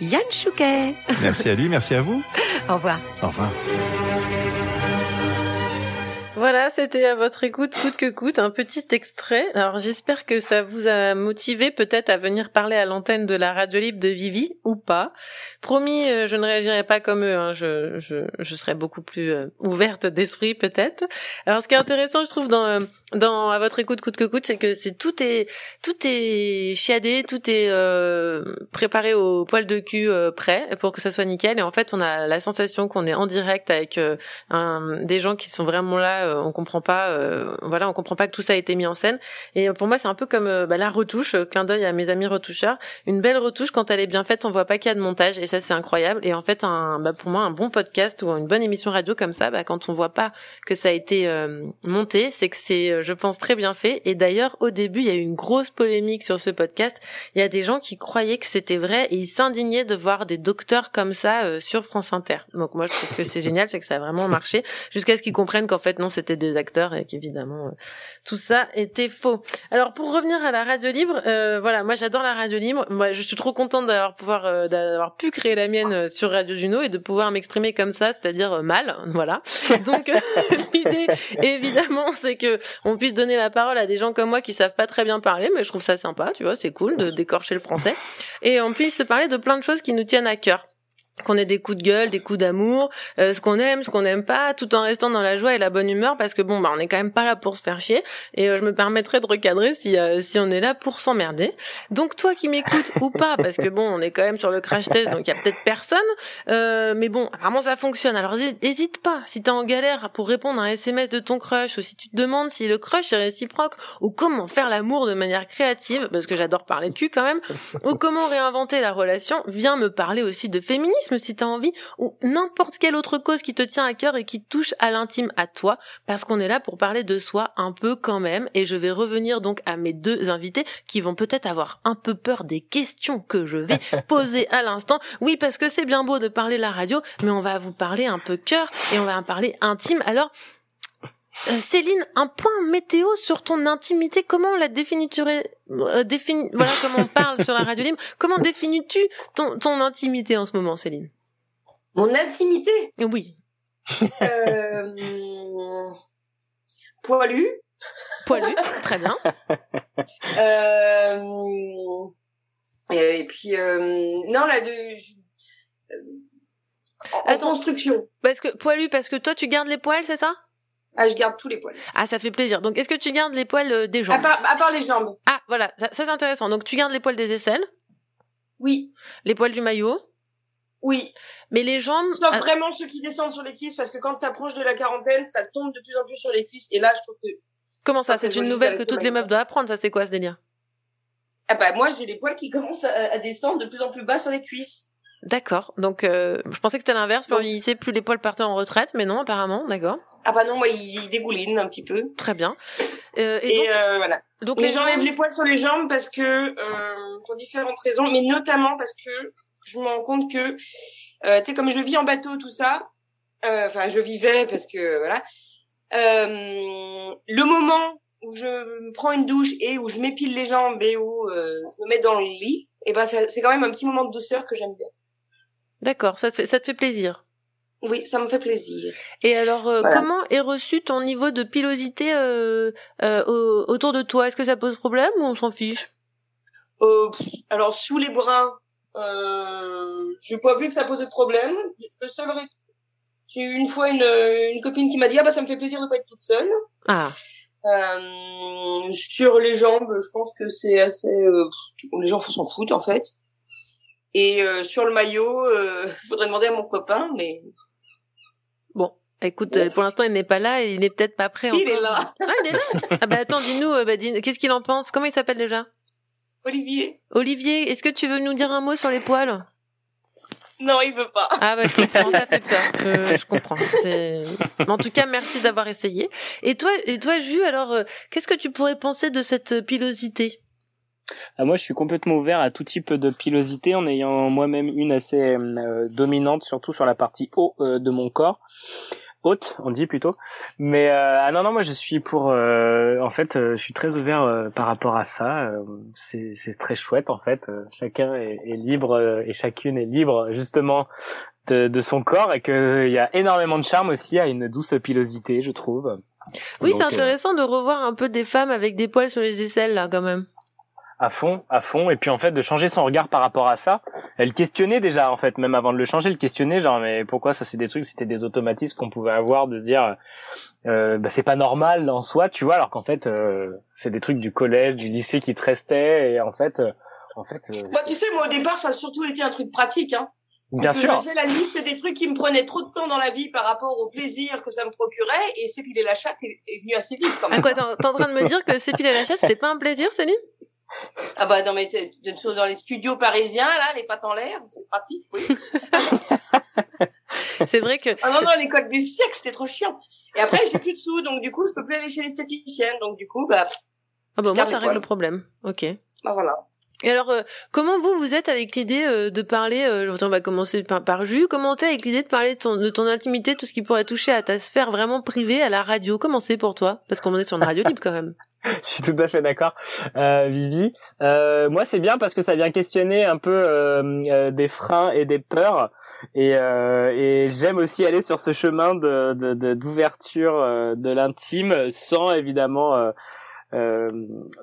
Yann Chouquet. Merci à lui, merci à vous. Au revoir. Au revoir. Voilà, c'était à votre écoute, coûte que coûte, un petit extrait. Alors j'espère que ça vous a motivé peut-être à venir parler à l'antenne de la radio libre de Vivi ou pas. Promis, euh, je ne réagirai pas comme eux, hein. je, je, je serai beaucoup plus euh, ouverte d'esprit peut-être. Alors ce qui est intéressant, je trouve, dans, euh, dans à votre écoute, coûte que coûte, c'est que c'est tout est tout est chiadé, tout est euh, préparé au poil de cul euh, prêt pour que ça soit nickel. Et en fait, on a la sensation qu'on est en direct avec des gens qui sont vraiment là euh, on comprend pas, euh, voilà, on comprend pas que tout ça a été mis en scène. Et pour moi, c'est un peu comme euh, bah, la retouche, clin d'œil à mes amis retoucheurs. Une belle retouche quand elle est bien faite, on voit pas qu'il y a de montage, et ça c'est incroyable. Et en fait, un, bah, pour moi, un bon podcast ou une bonne émission radio comme ça, bah, quand on voit pas que ça a été monté, c'est que c'est, je pense, très bien fait. Et d'ailleurs, au début, il y a eu une grosse polémique sur ce podcast. Il y a des gens qui croyaient que c'était vrai et ils s'indignaient de voir des docteurs comme ça sur France Inter. Donc moi, je trouve que c'est génial, c'est que ça a vraiment marché jusqu'à ce qu'ils comprennent qu'en fait non, c'était des acteurs et qu'évidemment euh, tout ça était faux. Alors pour revenir à la radio libre, euh, voilà, moi j'adore la radio libre. Moi, je suis trop contente d'avoir pouvoir euh, d'avoir pu créer la mienne euh, sur Radio Juno et de pouvoir m'exprimer comme ça, c'est-à-dire mal, voilà. Donc l'idée évidemment, c'est que on puisse donner la parole à des gens comme moi qui savent pas très bien parler, mais je trouve ça sympa, tu vois, c'est cool de d'écorcher le français et on puisse se parler de plein de choses qui nous tiennent à cœur qu'on ait des coups de gueule, des coups d'amour, euh, ce qu'on aime, ce qu'on n'aime pas, tout en restant dans la joie et la bonne humeur, parce que bon, bah, on est quand même pas là pour se faire chier, et euh, je me permettrai de recadrer si euh, si on est là pour s'emmerder. Donc toi qui m'écoutes ou pas, parce que bon, on est quand même sur le crash test, donc il y a peut-être personne, euh, mais bon, apparemment ça fonctionne. Alors hési- hésite pas, si t'es en galère pour répondre à un SMS de ton crush, ou si tu te demandes si le crush est réciproque, ou comment faire l'amour de manière créative, parce que j'adore parler de cul quand même, ou comment réinventer la relation, viens me parler aussi de féminisme si t'as envie, ou n'importe quelle autre cause qui te tient à cœur et qui touche à l'intime à toi, parce qu'on est là pour parler de soi un peu quand même, et je vais revenir donc à mes deux invités qui vont peut-être avoir un peu peur des questions que je vais poser à l'instant. Oui, parce que c'est bien beau de parler la radio, mais on va vous parler un peu cœur et on va en parler intime. Alors, euh, Céline, un point météo sur ton intimité. Comment la définis-tu euh, défini- Voilà comment on parle sur la radio libre. Comment définis-tu ton, ton intimité en ce moment, Céline? Mon intimité? Oui. euh, Poilu. Poilu, très bien. Euh, et, puis, euh, non, là, de, euh, en, en construction. Parce que poilu, parce que toi tu gardes les poils, c'est ça? Ah, je garde tous les poils. Ah, ça fait plaisir. Donc, est-ce que tu gardes les poils euh, des À jambes part, à part les jambes. Ah, voilà, ça, ça, c'est intéressant. Donc, tu gardes les poils des aisselles Oui. Les poils du maillot Oui. Mais les jambes. Sauf ah, vraiment ceux qui descendent sur les cuisses, parce que quand tu approches de la quarantaine, ça tombe de plus en plus sur les cuisses. Et là, je trouve que. Comment ça ça, C'est une nouvelle que toutes les meufs doivent apprendre. Ça, c'est quoi ce délire? Ah bah, moi, j'ai les poils qui commencent à, à descendre de plus en plus bas sur les cuisses. D'accord. Donc, euh, je pensais que c'était l'inverse. Plus on vieillissait, plus les poils partaient en retraite. Mais non, apparemment. D'accord. Ah bah non, moi, il, dégouline un petit peu. Très bien. Euh, et Et, donc, euh, voilà. donc Mais les j'enlève les poils sur les jambes parce que, pour différentes raisons, mais notamment parce que je me rends compte que, tu sais, comme je vis en bateau, tout ça, enfin, je vivais parce que, voilà, le moment où je me prends une douche et où je m'épile les jambes et où je me mets dans le lit, et ben, ça- c'est quand même un petit moment de douceur que j'aime bien. D'accord. Ça te fait, ça te fait plaisir. Oui, ça me fait plaisir. Et alors, euh, Voilà. comment est reçu ton niveau de pilosité euh, euh, au- autour de toi? Est-ce que ça pose problème ou on s'en fiche? Euh, alors, sous les bras, euh, j'ai pas vu que ça posait de problème. Le seul J'ai eu une fois une, une copine qui m'a dit ah bah ça me fait plaisir de pas être toute seule. Ah, Euh, sur les jambes, je pense que c'est assez. euh, les gens s'en foutent en fait. Et euh, sur le maillot, euh, faudrait demander à mon copain, mais bon. Écoute, pour l'instant, il n'est pas là et il n'est peut-être pas prêt. Si, il est là. Ah, il est là. Ah bah attends, dis-nous, euh, bah, dis- qu'est-ce qu'il en pense? Comment il s'appelle déjà? Olivier. Olivier, est-ce que tu veux nous dire un mot sur les poils? Non, il veut pas. Ah bah je comprends, ça fait peur. Je, je comprends. Mais en tout cas, merci d'avoir essayé. Et toi, et toi, Jus, alors, euh, qu'est-ce que tu pourrais penser de cette pilosité? Ah, moi, je suis complètement ouvert à tout type de pilosité, en ayant moi-même une assez euh, dominante, surtout sur la partie haut euh, de mon corps. Haute, on dit plutôt. Mais euh, ah non, non, moi, je suis pour. euh, en fait, euh, je suis très ouvert par rapport à ça. C'est très chouette, en fait. Chacun est, est libre et chacune est libre justement de, de son corps et qu'il y a énormément de charme aussi à une douce pilosité, je trouve. Oui, c'est intéressant de revoir un peu des femmes avec des poils sur les aisselles, là, quand même. À fond, à fond, et puis en fait de changer son regard par rapport à ça. Elle questionnait déjà en fait, même avant de le changer, elle questionnait genre mais pourquoi ça c'est des trucs, c'était des automatismes qu'on pouvait avoir de se dire euh, bah, c'est pas normal en soi, tu vois, alors qu'en fait euh, c'est des trucs du collège, du lycée qui te restaient et en fait euh, en fait euh, Bah, tu sais, moi au départ, ça a surtout été un truc pratique. Hein. C'est Bien que sûr. fais la liste des trucs qui me prenaient trop de temps dans la vie par rapport au plaisir que ça me procurait et s'épiler la chatte est, est venu assez vite quand Ah même. quoi, t'es t'es en train de me dire que s'épiler la chatte, c'était pas un plaisir, Céline? Ah bah non mais dans les studios parisiens là, les pattes en l'air, c'est pratique. Oui. C'est vrai que... Ah non non, l'école du siècle, c'était trop chiant. Et après j'ai plus de sous, donc du coup je peux plus aller chez l'esthéticienne, donc du coup bah, Ah bah moi, ça les règle le problème. Ok. bah voilà. Et alors, euh, comment vous, vous êtes avec l'idée euh, de parler, euh, on va commencer par, par Jus, comment t'es avec l'idée de parler de ton, de ton intimité, tout ce qui pourrait toucher à ta sphère vraiment privée, à la radio? Comment c'est pour toi? Parce qu'on est sur une radio libre quand même. Je suis tout à fait d'accord, euh, Vivi. Euh, moi, c'est bien parce que ça vient questionner un peu euh, euh, des freins et des peurs, et, euh, et j'aime aussi aller sur ce chemin de de- d'ouverture euh, de l'intime, sans évidemment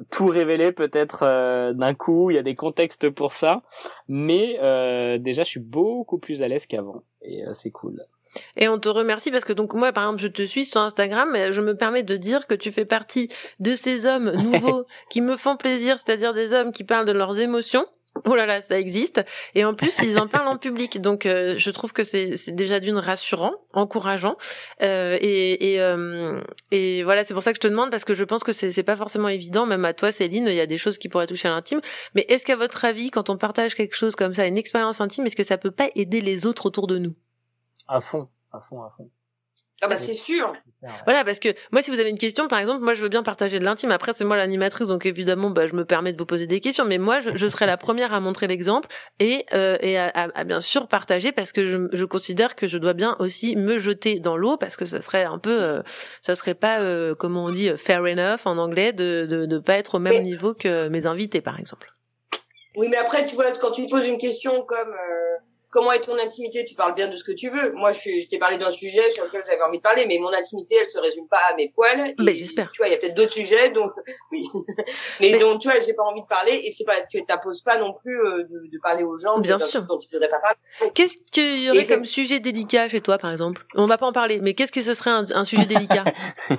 tout révéler peut-être d'un coup. Il y a des contextes pour ça, mais déjà, je suis beaucoup plus à l'aise qu'avant, et c'est cool. Et on te remercie parce que donc moi par exemple je te suis sur Instagram et je me permets de dire que tu fais partie de ces hommes nouveaux qui me font plaisir, c'est-à-dire des hommes qui parlent de leurs émotions. Oh là là, ça existe. Et en plus, ils en parlent en public. Donc, euh, je trouve que c'est déjà d'une rassurant, encourageant. Euh, et et, euh, et voilà, c'est pour ça que je te demande parce que je pense que c'est c'est pas forcément évident. Même à toi, Céline, il y a des choses qui pourraient toucher à l'intime. Mais est-ce qu'à votre avis, quand on partage quelque chose comme ça, une expérience intime, est-ce que ça peut pas aider les autres autour de nous? À fond, à fond, à fond. Ah bah c'est sûr. Voilà, parce que moi, si vous avez une question, par exemple, moi, je veux bien partager de l'intime. Après, c'est moi l'animatrice, donc évidemment, bah, je me permets de vous poser des questions. Mais moi, je, je serai la première à montrer l'exemple et, euh, et à, à- à bien sûr partager parce que je, je considère que je dois bien aussi me jeter dans l'eau parce que ça serait un peu, euh, ça serait pas, euh, comment on dit, fair enough en anglais, de de, de pas être au même niveau que mes invités, par exemple. Oui, mais après, tu vois, quand tu me poses une question comme euh, comment est ton intimité, tu parles bien de ce que tu veux. Moi, je, t'ai parlé d'un sujet sur lequel j'avais envie de parler, mais mon intimité, elle se résume pas à mes poils. Et, Ben, j'espère. Tu vois, il y a peut-être d'autres sujets, donc oui. mais, donc, tu vois, j'ai pas envie de parler, et c'est pas, tu t'imposes pas non plus euh, de, de parler aux gens Bien sûr. dont tu voudrais pas parler. Qu'est-ce qu'il y aurait Et comme sujet délicat chez toi, par exemple? On va pas en parler, mais qu'est-ce que ce serait un, un sujet délicat?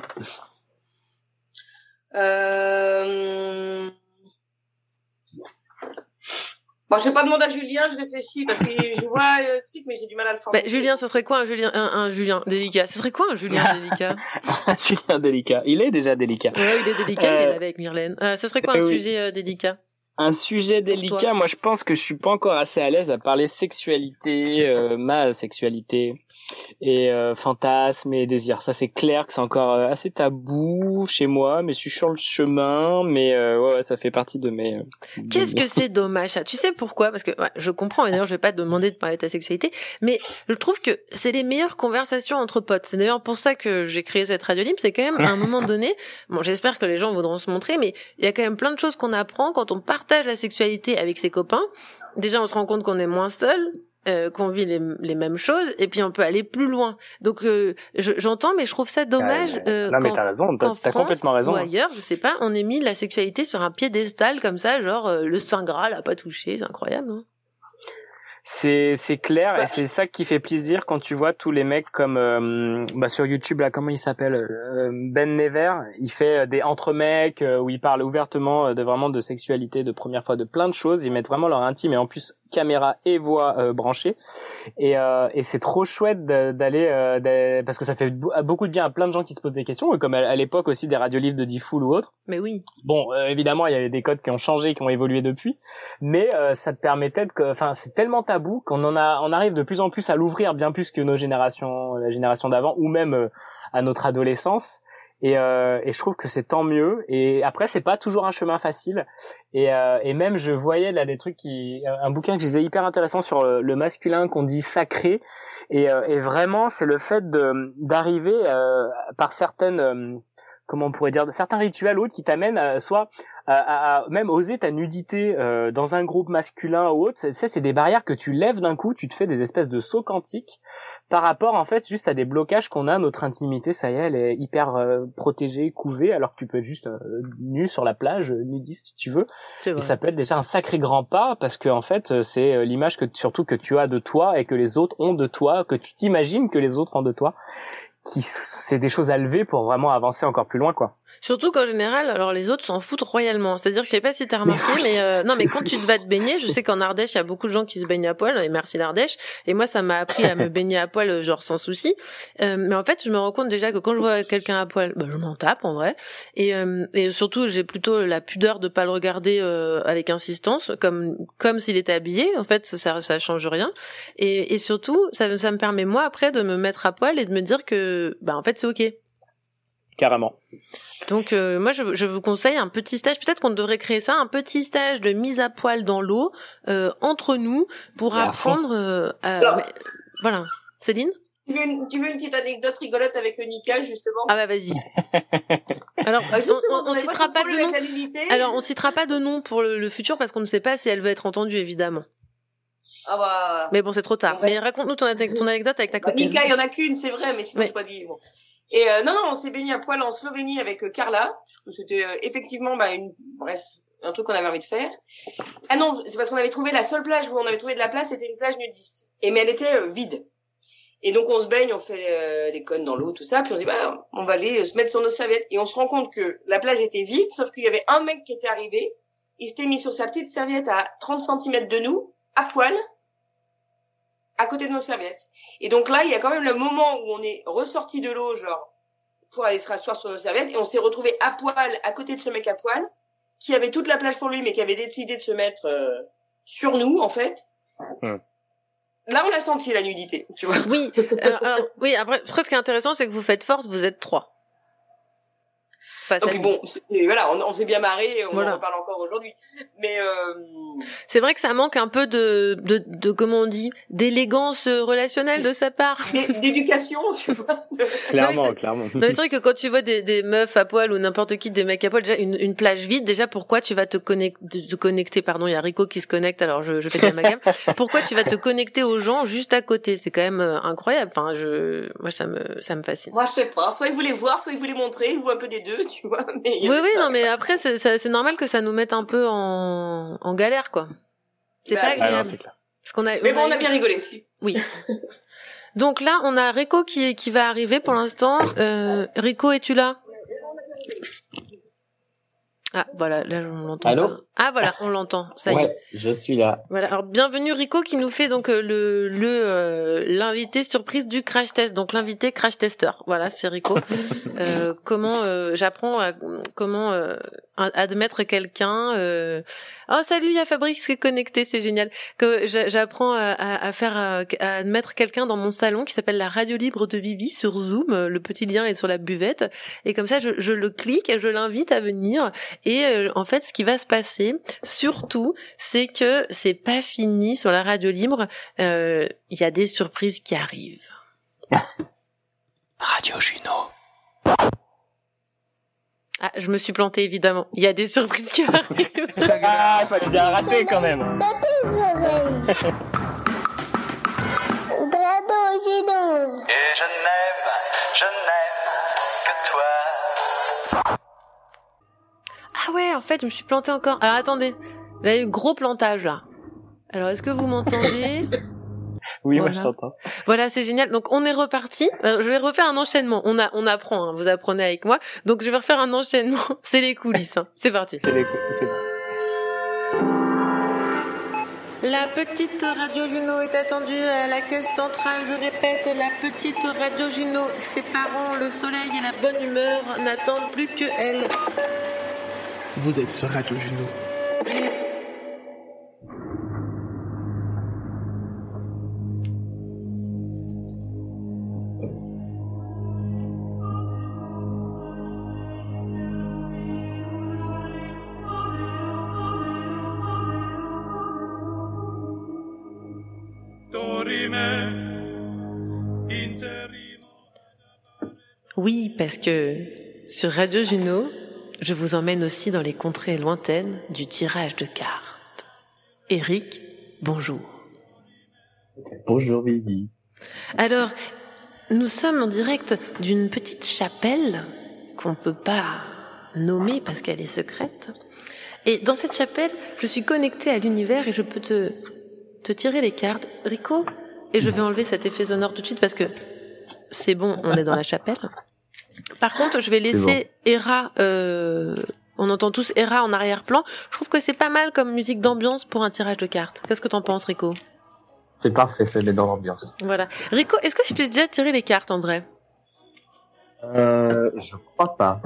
Euh... Bon, je vais pas demander à Julien, je réfléchis parce que je vois euh, le truc, mais j'ai du mal à le Bah, formuler. Julien, ce serait quoi un Julien, un, un Julien délicat? Ce serait quoi un Julien délicat? Julien délicat. Il est déjà délicat. Ouais, il est délicat, il est Euh, là avec Myrlène. Euh, ce serait quoi un oui. sujet euh, délicat? Un sujet délicat, moi je pense que je suis pas encore assez à l'aise à parler sexualité, euh, ma sexualité et euh, fantasmes et désirs. Ça c'est clair que c'est encore euh, assez tabou chez moi, mais je suis sur le chemin, mais euh, ouais, ouais, ça fait partie de mes. de Qu'est-ce mes- que c'est dommage ça? Tu sais pourquoi? Parce que ouais, je comprends, et d'ailleurs je vais pas te demander de parler de ta sexualité, mais je trouve que c'est les meilleures conversations entre potes. C'est d'ailleurs pour ça que j'ai créé cette radio libre, c'est quand même à un moment donné, bon j'espère que les gens voudront se montrer, mais il y a quand même plein de choses qu'on apprend quand on partage la sexualité avec ses copains. Déjà on se rend compte qu'on est moins seul, euh, qu'on vit les, les mêmes choses, et puis on peut aller plus loin. Donc euh, je- j'entends, mais je trouve ça dommage. euh, non mais t'as raison, t'as complètement raison. Ou ailleurs, je sais pas, on est mis la sexualité sur un piédestal comme ça, genre euh, le Saint Graal a pas touché, c'est incroyable. hein. C'est c'est clair et c'est ça qui fait plaisir quand tu vois tous les mecs comme euh, bah sur YouTube là comment il s'appelle Ben Never il fait des entre mecs où il parle ouvertement de vraiment de sexualité de première fois de plein de choses ils mettent vraiment leur intime et en plus caméra et voix euh, branchées et euh, et c'est trop chouette d'aller euh, parce que ça fait beaucoup de bien à plein de gens qui se posent des questions comme à, à l'époque aussi des radios livres de Diffoul ou autres Mais oui. Bon, euh, évidemment, il y avait des codes qui ont changé, qui ont évolué depuis, mais euh, ça te permettait de, que- enfin, c'est tellement tabou qu'on en a, on arrive de plus en plus à l'ouvrir, bien plus que nos générations, la génération d'avant, ou même euh, à notre adolescence. Et, euh, et je trouve que c'est tant mieux. Et après, c'est pas toujours un chemin facile. Et, euh, et même, je voyais là des trucs qui, un bouquin que je disais hyper intéressant sur le, le masculin qu'on dit sacré. Et, euh, et vraiment, c'est le fait de d'arriver euh, par certaines euh, comment on pourrait dire certains rituels ou autres qui t'amènent soit à, à- même oser ta nudité euh, dans un groupe masculin ou autre. C'est- Ça, c'est des barrières que tu lèves d'un coup. Tu te fais des espèces de sauts quantiques par rapport en fait juste à des blocages qu'on a. Notre intimité, ça y est, elle est hyper euh, protégée, couvée, alors que tu peux être juste euh, nu sur la plage, euh, nudiste si tu veux. C'est Et ça peut être déjà un sacré grand pas parce que en fait, c'est l'image que surtout que tu as de toi et que les autres ont de toi, que tu t'imagines que les autres ont de toi. Qui c'est des choses à lever pour vraiment avancer encore plus loin, quoi. Surtout qu'en général, alors les autres s'en foutent royalement. C'est-à-dire que je sais pas si t'as remarqué, mais, euh, non, mais quand tu te vas te baigner, je sais qu'en Ardèche, il y a beaucoup de gens qui se baignent à poil, et merci l'Ardèche. Et moi, ça m'a appris à me baigner à poil, genre sans souci. Euh, mais en fait, je me rends compte déjà que quand je vois quelqu'un à poil, bah, je m'en tape en vrai. Et, euh, et surtout, j'ai plutôt la pudeur de pas le regarder euh, avec insistance, comme comme s'il était habillé. En fait, ça ça change rien. Et, et surtout, ça, ça me permet moi après de me mettre à poil et de me dire que, bah en fait, c'est ok. Carrément. Donc euh, moi je, je vous conseille un petit stage, peut-être qu'on devrait créer ça, un petit stage de mise à poil dans l'eau euh, entre nous pour à apprendre euh, à- mais- voilà. Céline? Tu veux, une, tu veux une petite anecdote rigolote avec Nika, justement? Ah bah vas-y. Alors Bah, justement, on, on, citera pas de nom. Alors on citera pas de nom pour le, le futur parce qu'on ne sait pas si elle veut être entendue évidemment. Ah bah... Mais bon c'est trop tard. Mais raconte-nous ton, ane- ton anecdote avec ta Bah, copine. Nika, il y en a qu'une, c'est vrai, mais sinon Ouais. c'est pas dit. Bon. Et euh, non, non, on s'est baigné à poil en Slovénie avec euh, Carla. C'était euh, effectivement, bah, une, bref, un truc qu'on avait envie de faire. Ah non, c'est parce qu'on avait trouvé la seule plage où on avait trouvé de la place, c'était une plage nudiste. Et mais elle était euh, vide. Et donc on se baigne, on fait euh, les connes dans l'eau, tout ça, puis on dit bah on va aller euh, se mettre sur nos serviettes. Et on se rend compte que la plage était vide, sauf qu'il y avait un mec qui était arrivé, il s'était mis sur sa petite serviette à 30 cm de nous, à poil, à côté de nos serviettes. Et donc là, il y a quand même le moment où on est ressorti de l'eau, genre, pour aller se rasseoir sur nos serviettes, et on s'est retrouvé à poil, à côté de ce mec à poil, qui avait toute la plage pour lui, mais qui avait décidé de se mettre euh, sur nous, en fait. Là, on a senti la nudité, tu vois. Oui, alors, alors, oui, après, après, ce qui est intéressant, c'est que vous faites force, vous êtes trois. Face Donc bon, c'est- et voilà, on, on s'est bien marré, et on Voilà. en reparle encore aujourd'hui. Mais euh, C'est vrai que ça manque un peu de, de, de comment on dit, d'élégance relationnelle de sa part. d'é- d'éducation, tu vois. Clairement, clairement. Non, mais c'est vrai que quand tu vois des, des meufs à poil ou n'importe qui, des mecs à poil, déjà une, une plage vide, déjà pourquoi tu vas te connecter, te connecter, pardon, il y a Rico qui se connecte, alors je, je fais de l'amalgame. pourquoi tu vas te connecter aux gens juste à côté? C'est quand même euh, incroyable. Enfin, je, moi ça me, ça me fascine. Moi, je sais pas. Soit ils voulaient voir, soit ils voulaient montrer, ou un peu des deux, tu vois. Mais Oui, oui, ça. non, mais après c'est, normal que ça nous mette un peu en, en galère, quoi. C'est Bah, pas. Ah non, agréable. c'est clair. Parce qu'on a, Mais bon, on a bien rigolé. Oui. Donc là, on a Rico qui, qui va arriver pour l'instant. Euh, Rico, es-tu là? Ah, voilà, là, on l'entend Allô? pas. Ah, voilà, on l'entend. Ça y est. Je suis là. Voilà. Alors, bienvenue Rico qui nous fait donc euh, le le euh, l'invité surprise du crash test. Donc l'invité crash tester. Voilà, c'est Rico. Euh, comment euh, j'apprends à comment euh, admettre quelqu'un. Euh... Oh salut, il y a Fabrice qui est connecté, c'est génial. Que j'a- j'apprends à, à, à faire à admettre quelqu'un dans mon salon qui s'appelle la radio libre de Vivi sur Zoom. Le petit lien est sur la buvette et comme ça je, je le clique et je l'invite à venir. Et euh, en fait, ce qui va se passer, surtout, c'est que c'est pas fini sur la radio libre. Euh, Il y a des surprises qui arrivent. Radio Juno. Ah, je me suis plantée évidemment. Il y a des surprises qui arrivent. Ah, il fallait bien rater quand même. Dans tes oreilles. Grado Gino. Et je n'aime, je n'aime Ah ouais, en fait, je me suis plantée encore. Alors attendez, il y a eu gros plantage là. Alors est-ce que vous m'entendez Oui, moi Voilà. je t'entends. Voilà, c'est génial. Donc on est reparti. Euh, je vais refaire un enchaînement. On a, on apprend. hein, vous apprenez avec moi. Donc je vais refaire un enchaînement. C'est les coulisses. hein. C'est parti. C'est les cou- c'est bon. La petite radio Juno est attendue à la caisse centrale. Je répète, la petite radio Juno. Ses parents, le soleil et la bonne humeur n'attendent plus que elle. Vous êtes sur Radio Juno. Oui, parce que sur Radio Juno, je vous emmène aussi dans les contrées lointaines du tirage de cartes. Eric, bonjour. Bonjour Vivi. Alors, nous sommes en direct d'une petite chapelle qu'on ne peut pas nommer parce qu'elle est secrète. Et dans cette chapelle, je suis connectée à l'univers et je peux te, te tirer les cartes. Rico Et je vais enlever cet effet sonore tout de suite parce que c'est bon, on est dans la chapelle. Par contre, je vais laisser Hera. Euh, on entend tous Hera en arrière-plan. Je trouve que c'est pas mal comme musique d'ambiance pour un tirage de cartes. Qu'est-ce que t'en penses, Rico? C'est parfait, ça met dans l'ambiance. Voilà. Rico, est-ce que je t'ai déjà tiré les cartes en vrai Euh, je crois pas.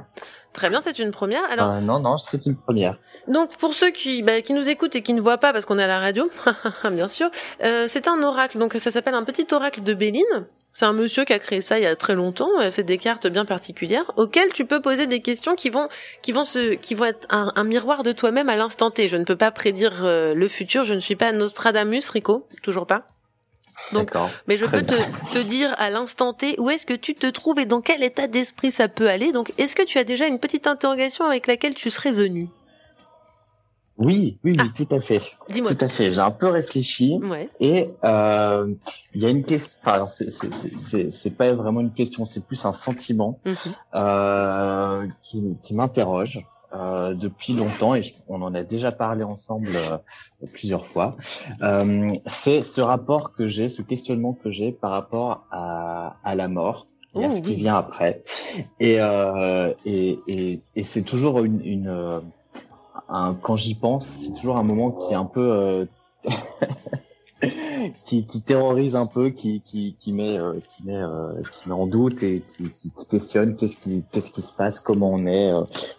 Très bien, c'est une première. Alors, Euh, non, non, c'est une première. Donc pour ceux qui, bah, qui nous écoutent et qui ne voient pas parce qu'on est à la radio, bien sûr, euh, c'est un oracle. Donc ça s'appelle un petit oracle de Béline. C'est un monsieur qui a créé ça il y a très longtemps. Euh, C'est des cartes bien particulières auxquelles tu peux poser des questions qui vont, qui vont se, qui vont être un, un miroir de toi-même à l'instant T. Je ne peux pas prédire euh, le futur. Je ne suis pas Nostradamus, Rico, toujours pas. Donc, mais je peux te, te dire à l'instant T où est-ce que tu te trouves et dans quel état d'esprit ça peut aller. Donc, est-ce que tu as déjà une petite interrogation avec laquelle tu serais venu? Oui, oui, oui, tout à fait. Ah. Dis-moi. Tout à fait. J'ai un peu réfléchi. Ouais. Et euh, il y a une question. Enfin, c'est- c'est- c'est c'est- c'est pas vraiment une question, c'est plus un sentiment Mhm. euh, qui, qui m'interroge euh, depuis longtemps et je- on en a déjà parlé ensemble euh, plusieurs fois. Euh, c'est ce rapport que j'ai, ce questionnement que j'ai par rapport à, à la mort et à Oh, ce qui vient après. Et, euh, et, et, et c'est toujours une, une quand j'y pense, c'est toujours un moment qui est un peu euh, qui, qui terrorise un peu, qui, qui, qui met, euh, qui met, euh, qui met en doute et qui, qui, qui questionne qu'est-ce qui, qu'est-ce qui se passe, comment on est,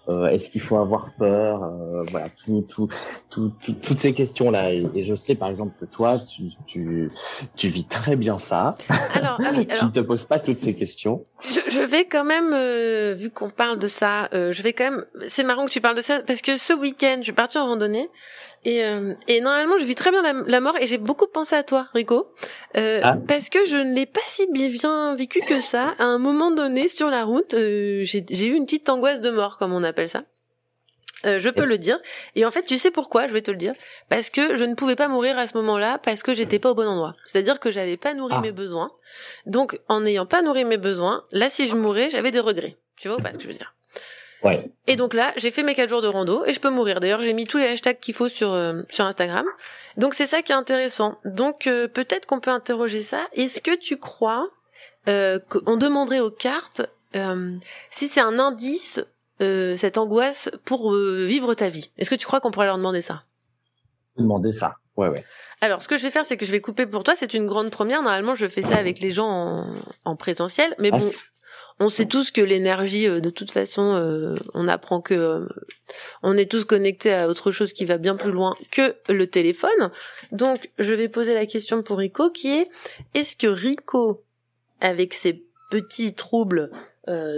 euh, est-ce qu'il faut avoir peur, voilà, tout, tout, tout, tout- toutes ces questions là. Et, et je sais par exemple que toi, tu, tu, tu vis très bien ça. Alors, ah oui, tu ne te poses pas toutes ces questions. Je, je vais quand même, vu qu'on parle de ça, je vais quand même. C'est marrant que tu parles de ça parce que ce week-end, je suis partie en randonnée et euh, et normalement, je vis très bien la, la mort et j'ai beaucoup pensé à toi, Rico, euh, Ah. parce que je ne l'ai pas si bien vécu que ça. À un moment donné, sur la route, euh, j'ai eu une petite angoisse de mort, comme on appelle ça. Euh, je peux le dire. Et en fait, tu sais pourquoi Je vais te le dire. Parce que je ne pouvais pas mourir à ce moment-là parce que j'étais pas au bon endroit. C'est-à-dire que j'avais pas nourri Ah. mes besoins. Donc, en n'ayant pas nourri mes besoins, là, si je mourais, j'avais des regrets. Tu vois ou pas ce que je veux dire? Ouais. Et donc là, j'ai fait mes quatre jours de rando et je peux mourir. D'ailleurs, j'ai mis tous les hashtags qu'il faut sur euh, sur Instagram. Donc c'est ça qui est intéressant. Donc euh, peut-être qu'on peut interroger ça. Est-ce que tu crois euh, qu'on demanderait aux cartes euh, si c'est un indice euh, cette angoisse pour euh, vivre ta vie? Est-ce que tu crois qu'on pourrait leur demander ça? Demander ça. Ouais, ouais. alors, ce que je vais faire, c'est que je vais couper pour toi. C'est une grande première. Normalement, je fais ça avec les gens en, en présentiel. Mais Ah, bon, on sait tous que l'énergie, euh, de toute façon, euh, on apprend que euh, on est tous connectés à autre chose qui va bien plus loin que le téléphone. Donc, je vais poser la question pour Rico, qui est est-ce que Rico, avec ses petits troubles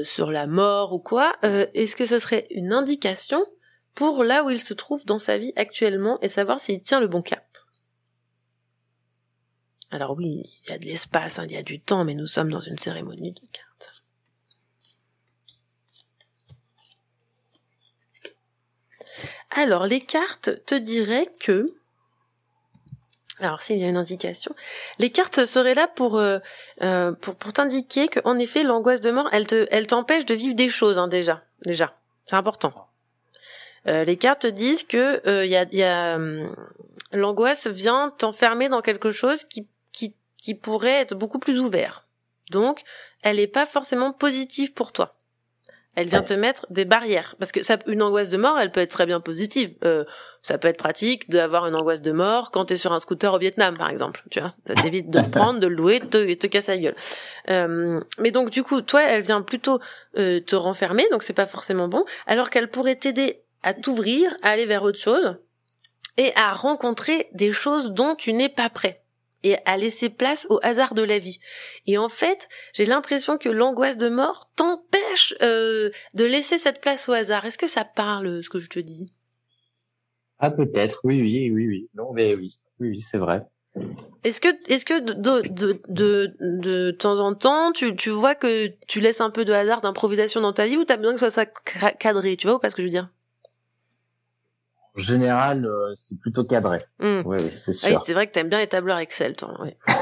sur la mort ou quoi, est-ce que ce serait une indication pour là où il se trouve dans sa vie actuellement et savoir s'il tient le bon cap? Alors oui, il y a de l'espace, hein, il y a du temps, mais nous sommes dans une cérémonie de cartes. Alors, les cartes te diraient que... Alors, s'il y a une indication, les cartes seraient là pour euh, euh, pour, pour t'indiquer qu'en effet, l'angoisse de mort, elle te elle t'empêche de vivre des choses hein, déjà, déjà, c'est important. Euh, les cartes te disent que y a, y a hum, l'angoisse vient t'enfermer dans quelque chose qui qui qui pourrait être beaucoup plus ouvert. Donc, elle n'est pas forcément positive pour toi. Elle vient te mettre des barrières parce que ça, une angoisse de mort, elle peut être très bien positive. Euh, ça peut être pratique d'avoir une angoisse de mort quand t'es sur un scooter au Vietnam, par exemple. Tu vois, ça t'évite de le prendre, de le louer, de te, te casser la gueule. Euh, mais donc du coup, toi, elle vient plutôt euh, te renfermer, donc c'est pas forcément bon. Alors qu'elle pourrait t'aider à t'ouvrir, à aller vers autre chose et à rencontrer des choses dont tu n'es pas prêt et à laisser place au hasard de la vie. Et en fait, j'ai l'impression que l'angoisse de mort t'empêche euh, de laisser cette place au hasard. Est-ce que ça parle ce que je te dis? Ah, peut-être. Oui, oui, oui, oui. Non, mais oui. Oui, oui, c'est vrai. Est-ce que, est-ce que de, de, de, de, temps en temps, tu, tu vois que tu laisses un peu de hasard, d'improvisation dans ta vie ou t'as besoin que ce soit cadré, tu vois ou pas ce que je veux dire? Général, euh, c'est plutôt cadré. Hmm. Oui, oui, c'est Oui, sûr. c'est vrai que t'aimes bien les tableurs Excel, toi. Oui.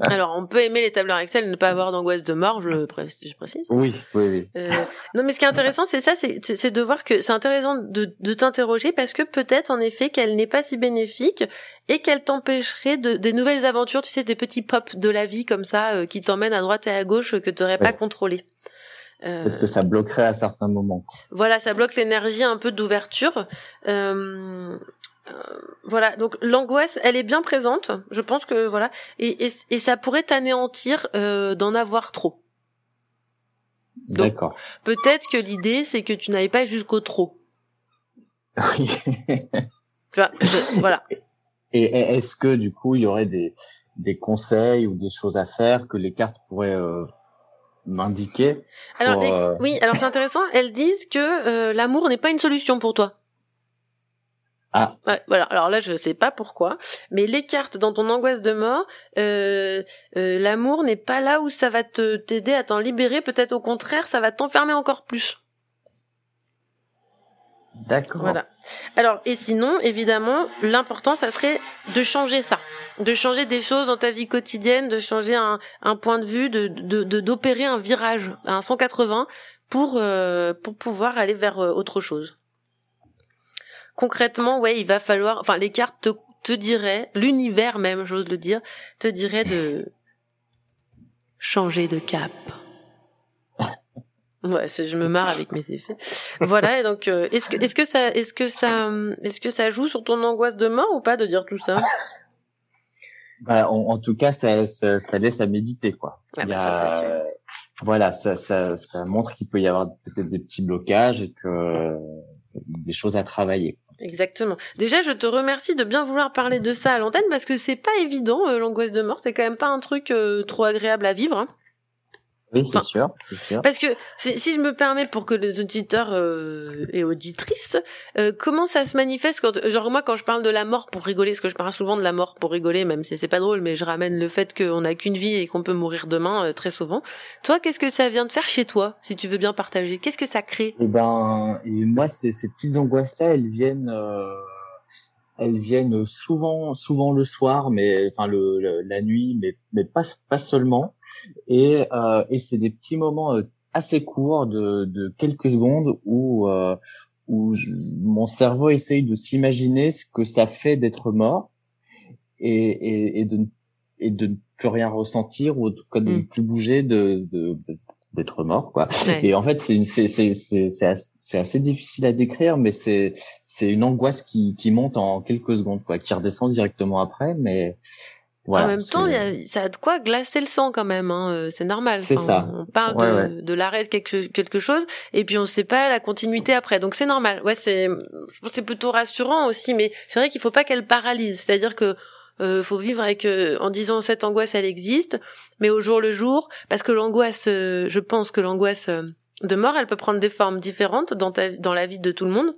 Alors, on peut aimer les tableurs Excel et ne pas avoir d'angoisse de mort, je, le pré- je précise. Oui, oui, oui. Euh, non, mais ce qui est intéressant, c'est ça, c'est de voir que c'est intéressant de, de t'interroger parce que peut-être en effet qu'elle n'est pas si bénéfique et qu'elle t'empêcherait de des nouvelles aventures, tu sais, des petits pops de la vie comme ça euh, qui t'emmènent à droite et à gauche euh, que tu n'aurais pas contrôlé. Peut-être que ça bloquerait à certains moments. voilà, ça bloque l'énergie un peu d'ouverture. Euh, euh, voilà, donc l'angoisse, elle est bien présente. Je pense que voilà, et, et, et ça pourrait t'anéantir euh, d'en avoir trop. D'accord. Peut-être que l'idée, c'est que tu n'ailles pas jusqu'au trop. Oui. Tu vois, je- voilà. Et et est-ce que du coup il y aurait des des conseils ou des choses à faire que les cartes pourraient euh, m'indiquer Alors euh, oui, alors c'est intéressant. Elles disent que euh, l'amour n'est pas une solution pour toi. Ah. Ouais, voilà. Alors là, je sais pas pourquoi, mais les cartes dans ton angoisse de mort, euh, euh, l'amour n'est pas là où ça va te t'aider à t'en libérer. Peut-être au contraire, ça va t'enfermer encore plus. D'accord. Voilà. Alors, et sinon, évidemment, l'important, ça serait de changer ça, de changer des choses dans ta vie quotidienne, de changer un, un point de vue, de de de- d'opérer un virage un 180 pour euh, pour pouvoir aller vers euh, autre chose. Concrètement, ouais, il va falloir, enfin, les cartes te te diraient, l'univers même, j'ose le dire, te dirait de changer de cap. Ouais, je me marre avec mes effets. Voilà, et donc euh, est-ce que est-ce que ça est-ce que ça est-ce que ça joue sur ton angoisse de mort ou pas de dire tout ça? Bah, en, en tout cas, ça, ça, ça laisse à méditer, quoi. Y bah, ça, a-. Voilà, ça, ça, ça montre qu'il peut y avoir peut-être des petits blocages et que des choses à travailler. Exactement. Déjà, je te remercie de bien vouloir parler de ça à l'antenne parce que c'est pas évident euh, l'angoisse de mort, c'est quand même pas un truc euh, trop agréable à vivre. hein. Oui, c'est sûr, c'est sûr. Parce que si, si je me permets pour que les auditeurs euh, et auditrices, euh, comment ça se manifeste quand, genre moi quand je parle de la mort pour rigoler, parce que je parle souvent de la mort pour rigoler, même si c'est pas drôle, mais je ramène le fait qu'on n'a qu'une vie et qu'on peut mourir demain euh, très souvent. Toi, qu'est-ce que ça vient de faire chez toi, si tu veux bien partager? Qu'est-ce que ça crée? Et ben, et moi, ces, ces petites angoisses-là, elles viennent, euh, elles viennent souvent, souvent le soir, mais enfin le, le- la nuit, mais mais pas pas seulement. Et euh, et c'est des petits moments euh, assez courts de de quelques secondes où euh, où je- mon cerveau essaye de s'imaginer ce que ça fait d'être mort et et et de ne- et de ne plus rien ressentir ou en tout cas de ne plus bouger de de de- d'être mort quoi Ouais. et en fait c'est c'est c'est c'est c'est assez, assez difficile à décrire mais c'est c'est une angoisse qui qui monte en quelques secondes quoi qui redescend directement après mais voilà en même temps, y a, ça a de quoi glacer le sang quand même. Hein. euh, C'est normal. Enfin, ça. On parle Ouais, de, ouais. de l'arrêt de quelque, quelque chose et puis on sait pas la continuité après. Donc c'est normal. Ouais, c'est, je pense c'est plutôt rassurant aussi. Mais c'est vrai qu'il faut pas qu'elle paralyse. C'est-à-dire que euh, faut vivre avec euh, en disant cette angoisse elle existe, mais au jour le jour, parce que l'angoisse, euh, je pense que l'angoisse euh, de mort, elle peut prendre des formes différentes dans ta, dans la vie de tout le monde.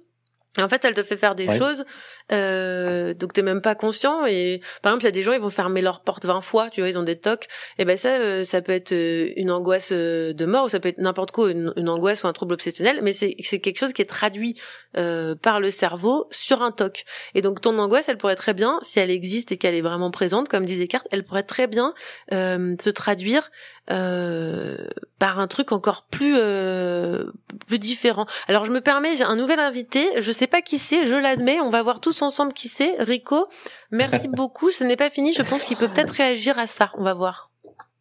En fait, elle te fait faire des Ouais. choses, euh, donc t'es même pas conscient. Et par exemple, il y a des gens, ils vont fermer leur porte 20 fois, tu vois, ils ont des tocs. Et ben ça, euh, ça peut être euh, une angoisse euh, de mort, ou ça peut être n'importe quoi, une, une angoisse ou un trouble obsessionnel. Mais c'est quelque chose qui est traduit euh, par le cerveau sur un toc. Et donc ton angoisse, elle pourrait très bien, si elle existe et qu'elle est vraiment présente, comme disent Descartes, elle pourrait très bien euh, se traduire euh, par un truc encore plus euh, plus différent. Alors je me permets, j'ai un nouvel invité, je sais pas qui c'est, je l'admets, on va voir tous ensemble qui c'est. Rico, merci beaucoup, ce n'est pas fini, je pense qu'il peut peut-être réagir à ça, on va voir.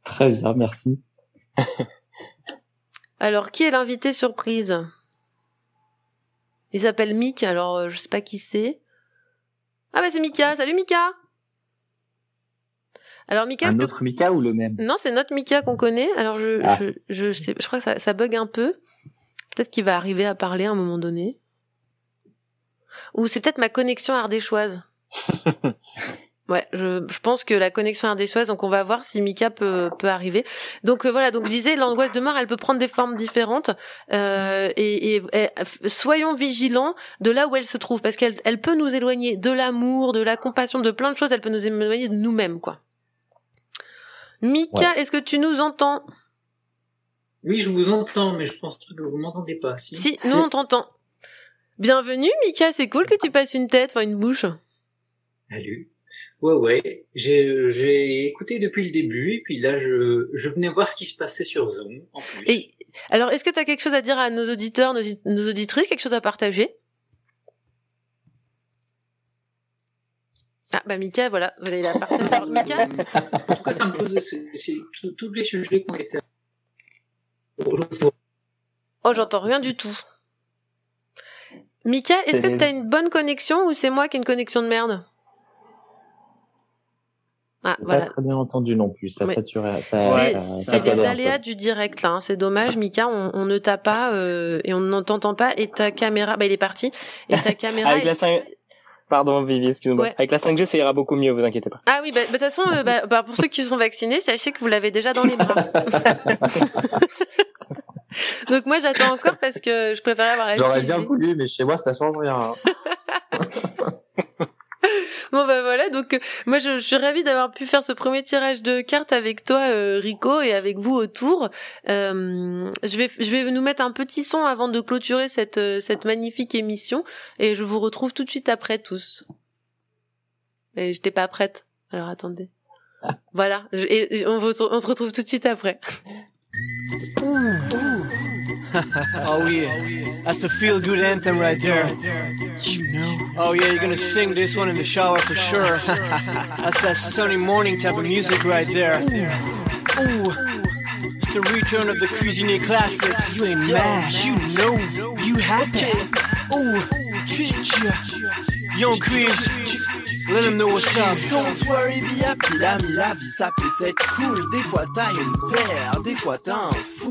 très bien merci. Alors qui est l'invité surprise? Il s'appelle Mick, alors euh, je sais pas qui c'est. Ah bah c'est Mika, salut Mika Alors Mika, un autre Mika ou le même? Non, c'est notre Mika qu'on connaît. Alors je, Ah. je, je, sais, je crois que ça, ça bug un peu. Peut-être qu'il va arriver à parler à un moment donné. Ou c'est peut-être ma connexion ardéchoise. Ouais, je, je pense que la connexion ardéchoise, donc on va voir si Mika peut, peut arriver. Donc euh, voilà, donc je disais, l'angoisse de mort, elle peut prendre des formes différentes. Euh, et, et- et soyons vigilants de là où elle se trouve, parce qu'elle elle peut nous éloigner de l'amour, de la compassion, de plein de choses. Elle peut nous éloigner de nous-mêmes, quoi. Mika, est-ce que tu nous entends? Oui, je vous entends, mais je pense que vous m'entendez pas. Si, Si, nous on t'entend. Bienvenue, Mika, c'est cool que tu passes une tête, enfin une bouche. Salut. Ouais, ouais. J'ai, j'ai écouté depuis le début, et puis là, je, je venais voir ce qui se passait sur Zoom, en plus. Et alors, est-ce que tu as quelque chose à dire à nos auditeurs, nos, nos auditrices, quelque chose à partager? Ah bah Mika, voilà, vous allez la partager. Alors, Mika, En tout cas, ça me pose, c'est, c'est tout- tous les sujets qui ont été pour- pour- Oh, j'entends rien du tout. Mika, est-ce que C'est- t'as une bonne connexion ou c'est moi qui ai une connexion de merde? Ah, voilà. Pas très bien entendu non plus. Ça saturait. C'est- les aléas du direct là, hein. c'est dommage Mika, on, on ne t'a pas euh, et on ne t'entend pas et ta caméra, bah il est parti et sa caméra. Avec est- la 5... Pardon, Vivi, excuse-moi. Ouais. Avec la 5G, ça ira beaucoup mieux, vous inquiétez pas. Ah oui, bah, bah, de toute façon, euh, bah, bah, pour ceux qui sont vaccinés, sachez que vous l'avez déjà dans les bras. Donc moi j'attends encore parce que je préférais avoir la J'aurais 6G. bien voulu, mais chez moi ça change rien. hein. Bon bah voilà, donc euh, moi je, je suis ravie d'avoir pu faire ce premier tirage de cartes avec toi euh, Rico et avec vous autour. Euh, je vais je vais nous mettre un petit son avant de clôturer cette euh, cette magnifique émission et je vous retrouve tout de suite après tous. Et j'étais pas prête. Alors attendez. Voilà, Je- et, et on, vous- on se retrouve tout de suite après. oh yeah, that's the feel good anthem right there. You know. Oh yeah, you're gonna sing this one in the shower for sure. that's that sunny morning type of music right there. Ooh. It's the return of the Cuisinier classics. You ain't mad. You know. You happy. Ooh. Young Chris. Don't worry, be happy, la vie ça peut être cool. Des fois t'as une paire, des fois t'as un fou,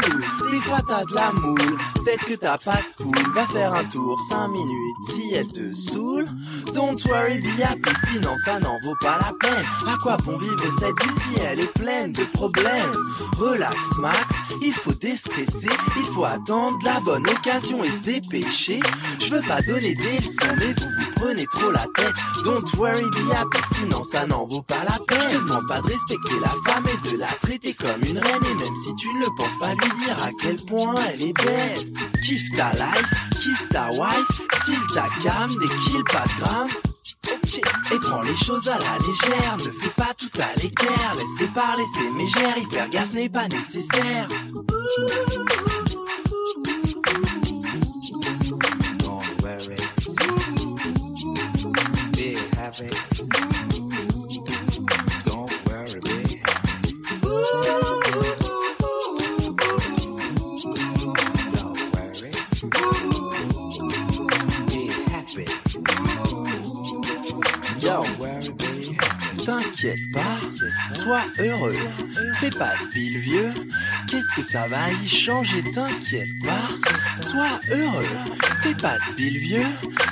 des fois t'as de la moule. Peut-être que t'as pas de poule, va faire un tour 5 minutes si elle te saoule. Don't worry, be happy, sinon ça n'en vaut pas la peine. À quoi bon vivre cette vie si elle est pleine de problèmes? Relax, Max, il faut déstresser, il faut attendre la bonne occasion et se dépêcher. Je veux pas donner des leçons, mais vous vous prenez trop la tête. Don't worry, be happy, sinon ça n'en vaut pas la peine. Je te demande pas de respecter la femme et de la traiter comme une reine. Et même si tu ne le penses pas, lui dire à quel point elle est belle. Kiffe ta life, kiss ta wife, chill ta cam, des kills, pas de et prends les choses à la légère, ne fais pas tout à l'équerre, laisse-les parler, c'est mégère, faire gaffe n'est pas nécessaire. Don't worry. Be happy. T'inquiète pas, sois heureux, fais pas de pile vieux, qu'est-ce que ça va y changer, t'inquiète pas, sois heureux, fais pas de pile vieux,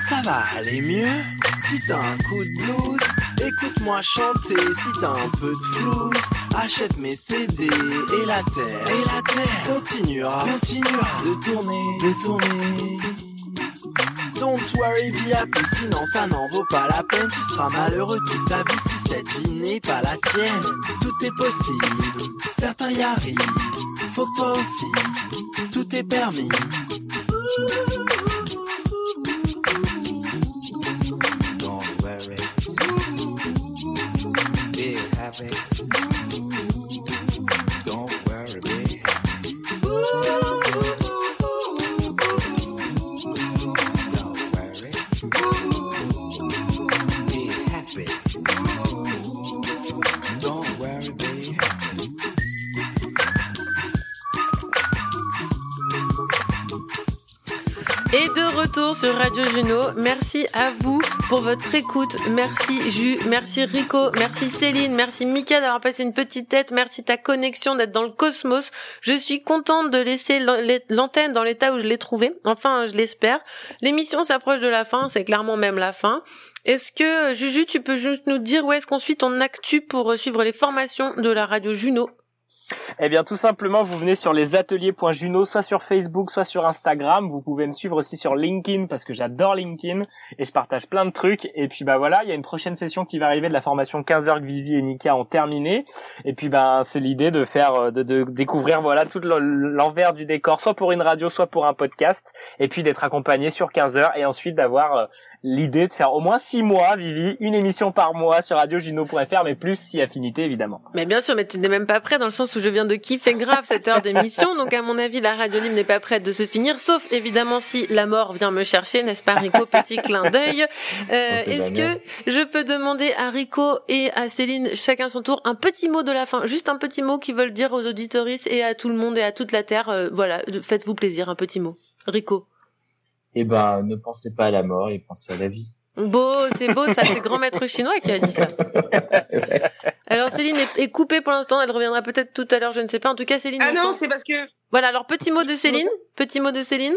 ça va aller mieux, si t'as un coup de blues, écoute-moi chanter, si t'as un peu de flouze, achète mes CD, et la terre, et la terre, continuera, continuera de tourner, de tourner. Don't worry, be happy, sinon ça n'en vaut pas la peine. Tu seras malheureux toute ta vie cette vie n'est pas la tienne. Tout est possible, certains y arrivent. Faut que toi aussi, tout est permis. Don't worry. Be happy. Sur Radio Juno. Merci à vous pour votre écoute. Merci Ju, merci Rico, merci Céline, merci Mika d'avoir passé une petite tête. Merci ta connexion d'être dans le cosmos. Je suis contente de laisser l'an- l'antenne dans l'état où je l'ai trouvée. Enfin, je l'espère. L'émission s'approche de la fin, c'est clairement même la fin. Est-ce que Juju, tu peux juste nous dire où est-ce qu'on suit ton actu pour suivre les formations de la Radio Juno? Eh bien, tout simplement, vous venez sur les ateliers.juno, soit sur Facebook, soit sur Instagram. Vous pouvez me suivre aussi sur LinkedIn parce que j'adore LinkedIn et je partage plein de trucs. Et puis, bah voilà, il y a une prochaine session qui va arriver de la formation 15 heures que Vivi et Nika ont terminé. Et puis, ben, c'est l'idée de faire, euh, de, de découvrir, voilà, tout le- l'envers du décor, soit pour une radio, soit pour un podcast. Et puis, d'être accompagné sur 15 heures et ensuite d'avoir euh, l'idée de faire au moins six mois, Vivi, une émission par mois sur radiojuno.fr, mais plus si affinité évidemment. Mais bien sûr, mais tu n'es même pas prêt dans le sens où je viens de kiffer grave cette heure d'émission. Donc à mon avis, la radio libre n'est pas prête de se finir, sauf évidemment si la mort vient me chercher, n'est-ce pas Rico? Petit clin d'œil. Euh, On sait Est-ce que je peux demander à Rico et à Céline, chacun son tour, un petit mot de la fin, juste un petit mot qu'ils veulent dire aux auditoristes et à tout le monde et à toute la terre. euh, voilà, faites-vous plaisir, un petit mot. Rico. Eh ben, ne pensez pas à la mort et pensez à la vie. Beau, c'est beau, ça, c'est grand maître chinois qui a dit ça. Alors Céline est, est coupée pour l'instant, elle reviendra peut-être tout à l'heure, je ne sais pas. En tout cas, Céline. Ah non, c'est parce que Voilà, alors petit mot de Céline, petit mot de Céline.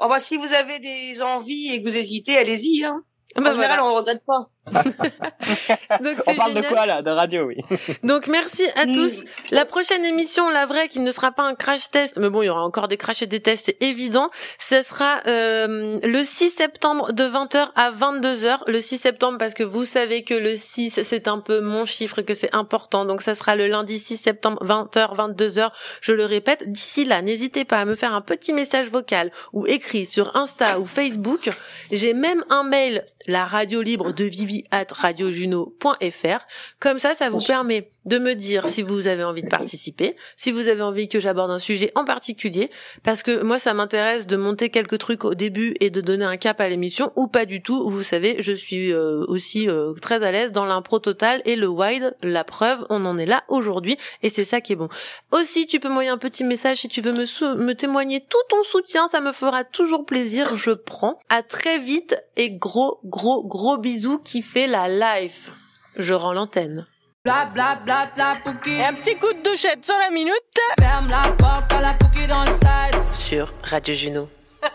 oh bah si vous avez des envies et que vous hésitez, allez-y. Hein. Bah en général, voilà. on regrette pas. Donc On parle de quoi là? De radio, oui. Donc merci à tous. La prochaine émission, la vraie, qui ne sera pas un crash test, mais bon, il y aura encore des crashs et des tests, c'est évident. Ce sera euh, le 6 septembre de 20h à 22h. Le 6 septembre parce que vous savez que le 6 c'est un peu mon chiffre, que c'est important. Donc ça sera le lundi 6 septembre 20h, 22h. Je le répète. D'ici là, n'hésitez pas à me faire un petit message vocal ou écrit sur Insta ou Facebook. J'ai même un mail, la radio libre de Vivi at radiojuno.fr. Comme ça, ça vous permet de me dire si vous avez envie de participer, si vous avez envie que j'aborde un sujet en particulier, parce que moi, ça m'intéresse de monter quelques trucs au début et de donner un cap à l'émission, ou pas du tout. Vous savez, je suis euh, aussi euh, très à l'aise dans l'impro total et le wide. La preuve, on en est là aujourd'hui, et c'est ça qui est bon. Aussi, tu peux m'envoyer un petit message si tu veux me, me témoigner tout ton soutien, ça me fera toujours plaisir, je prends. À très vite et gros, gros, gros bisous qui fait la life. Je rends l'antenne. Bla bla bla la pouki. Un petit coup de douchette sur la minute. Ferme la porte à la pouki dans le side. Sur Radio Juno.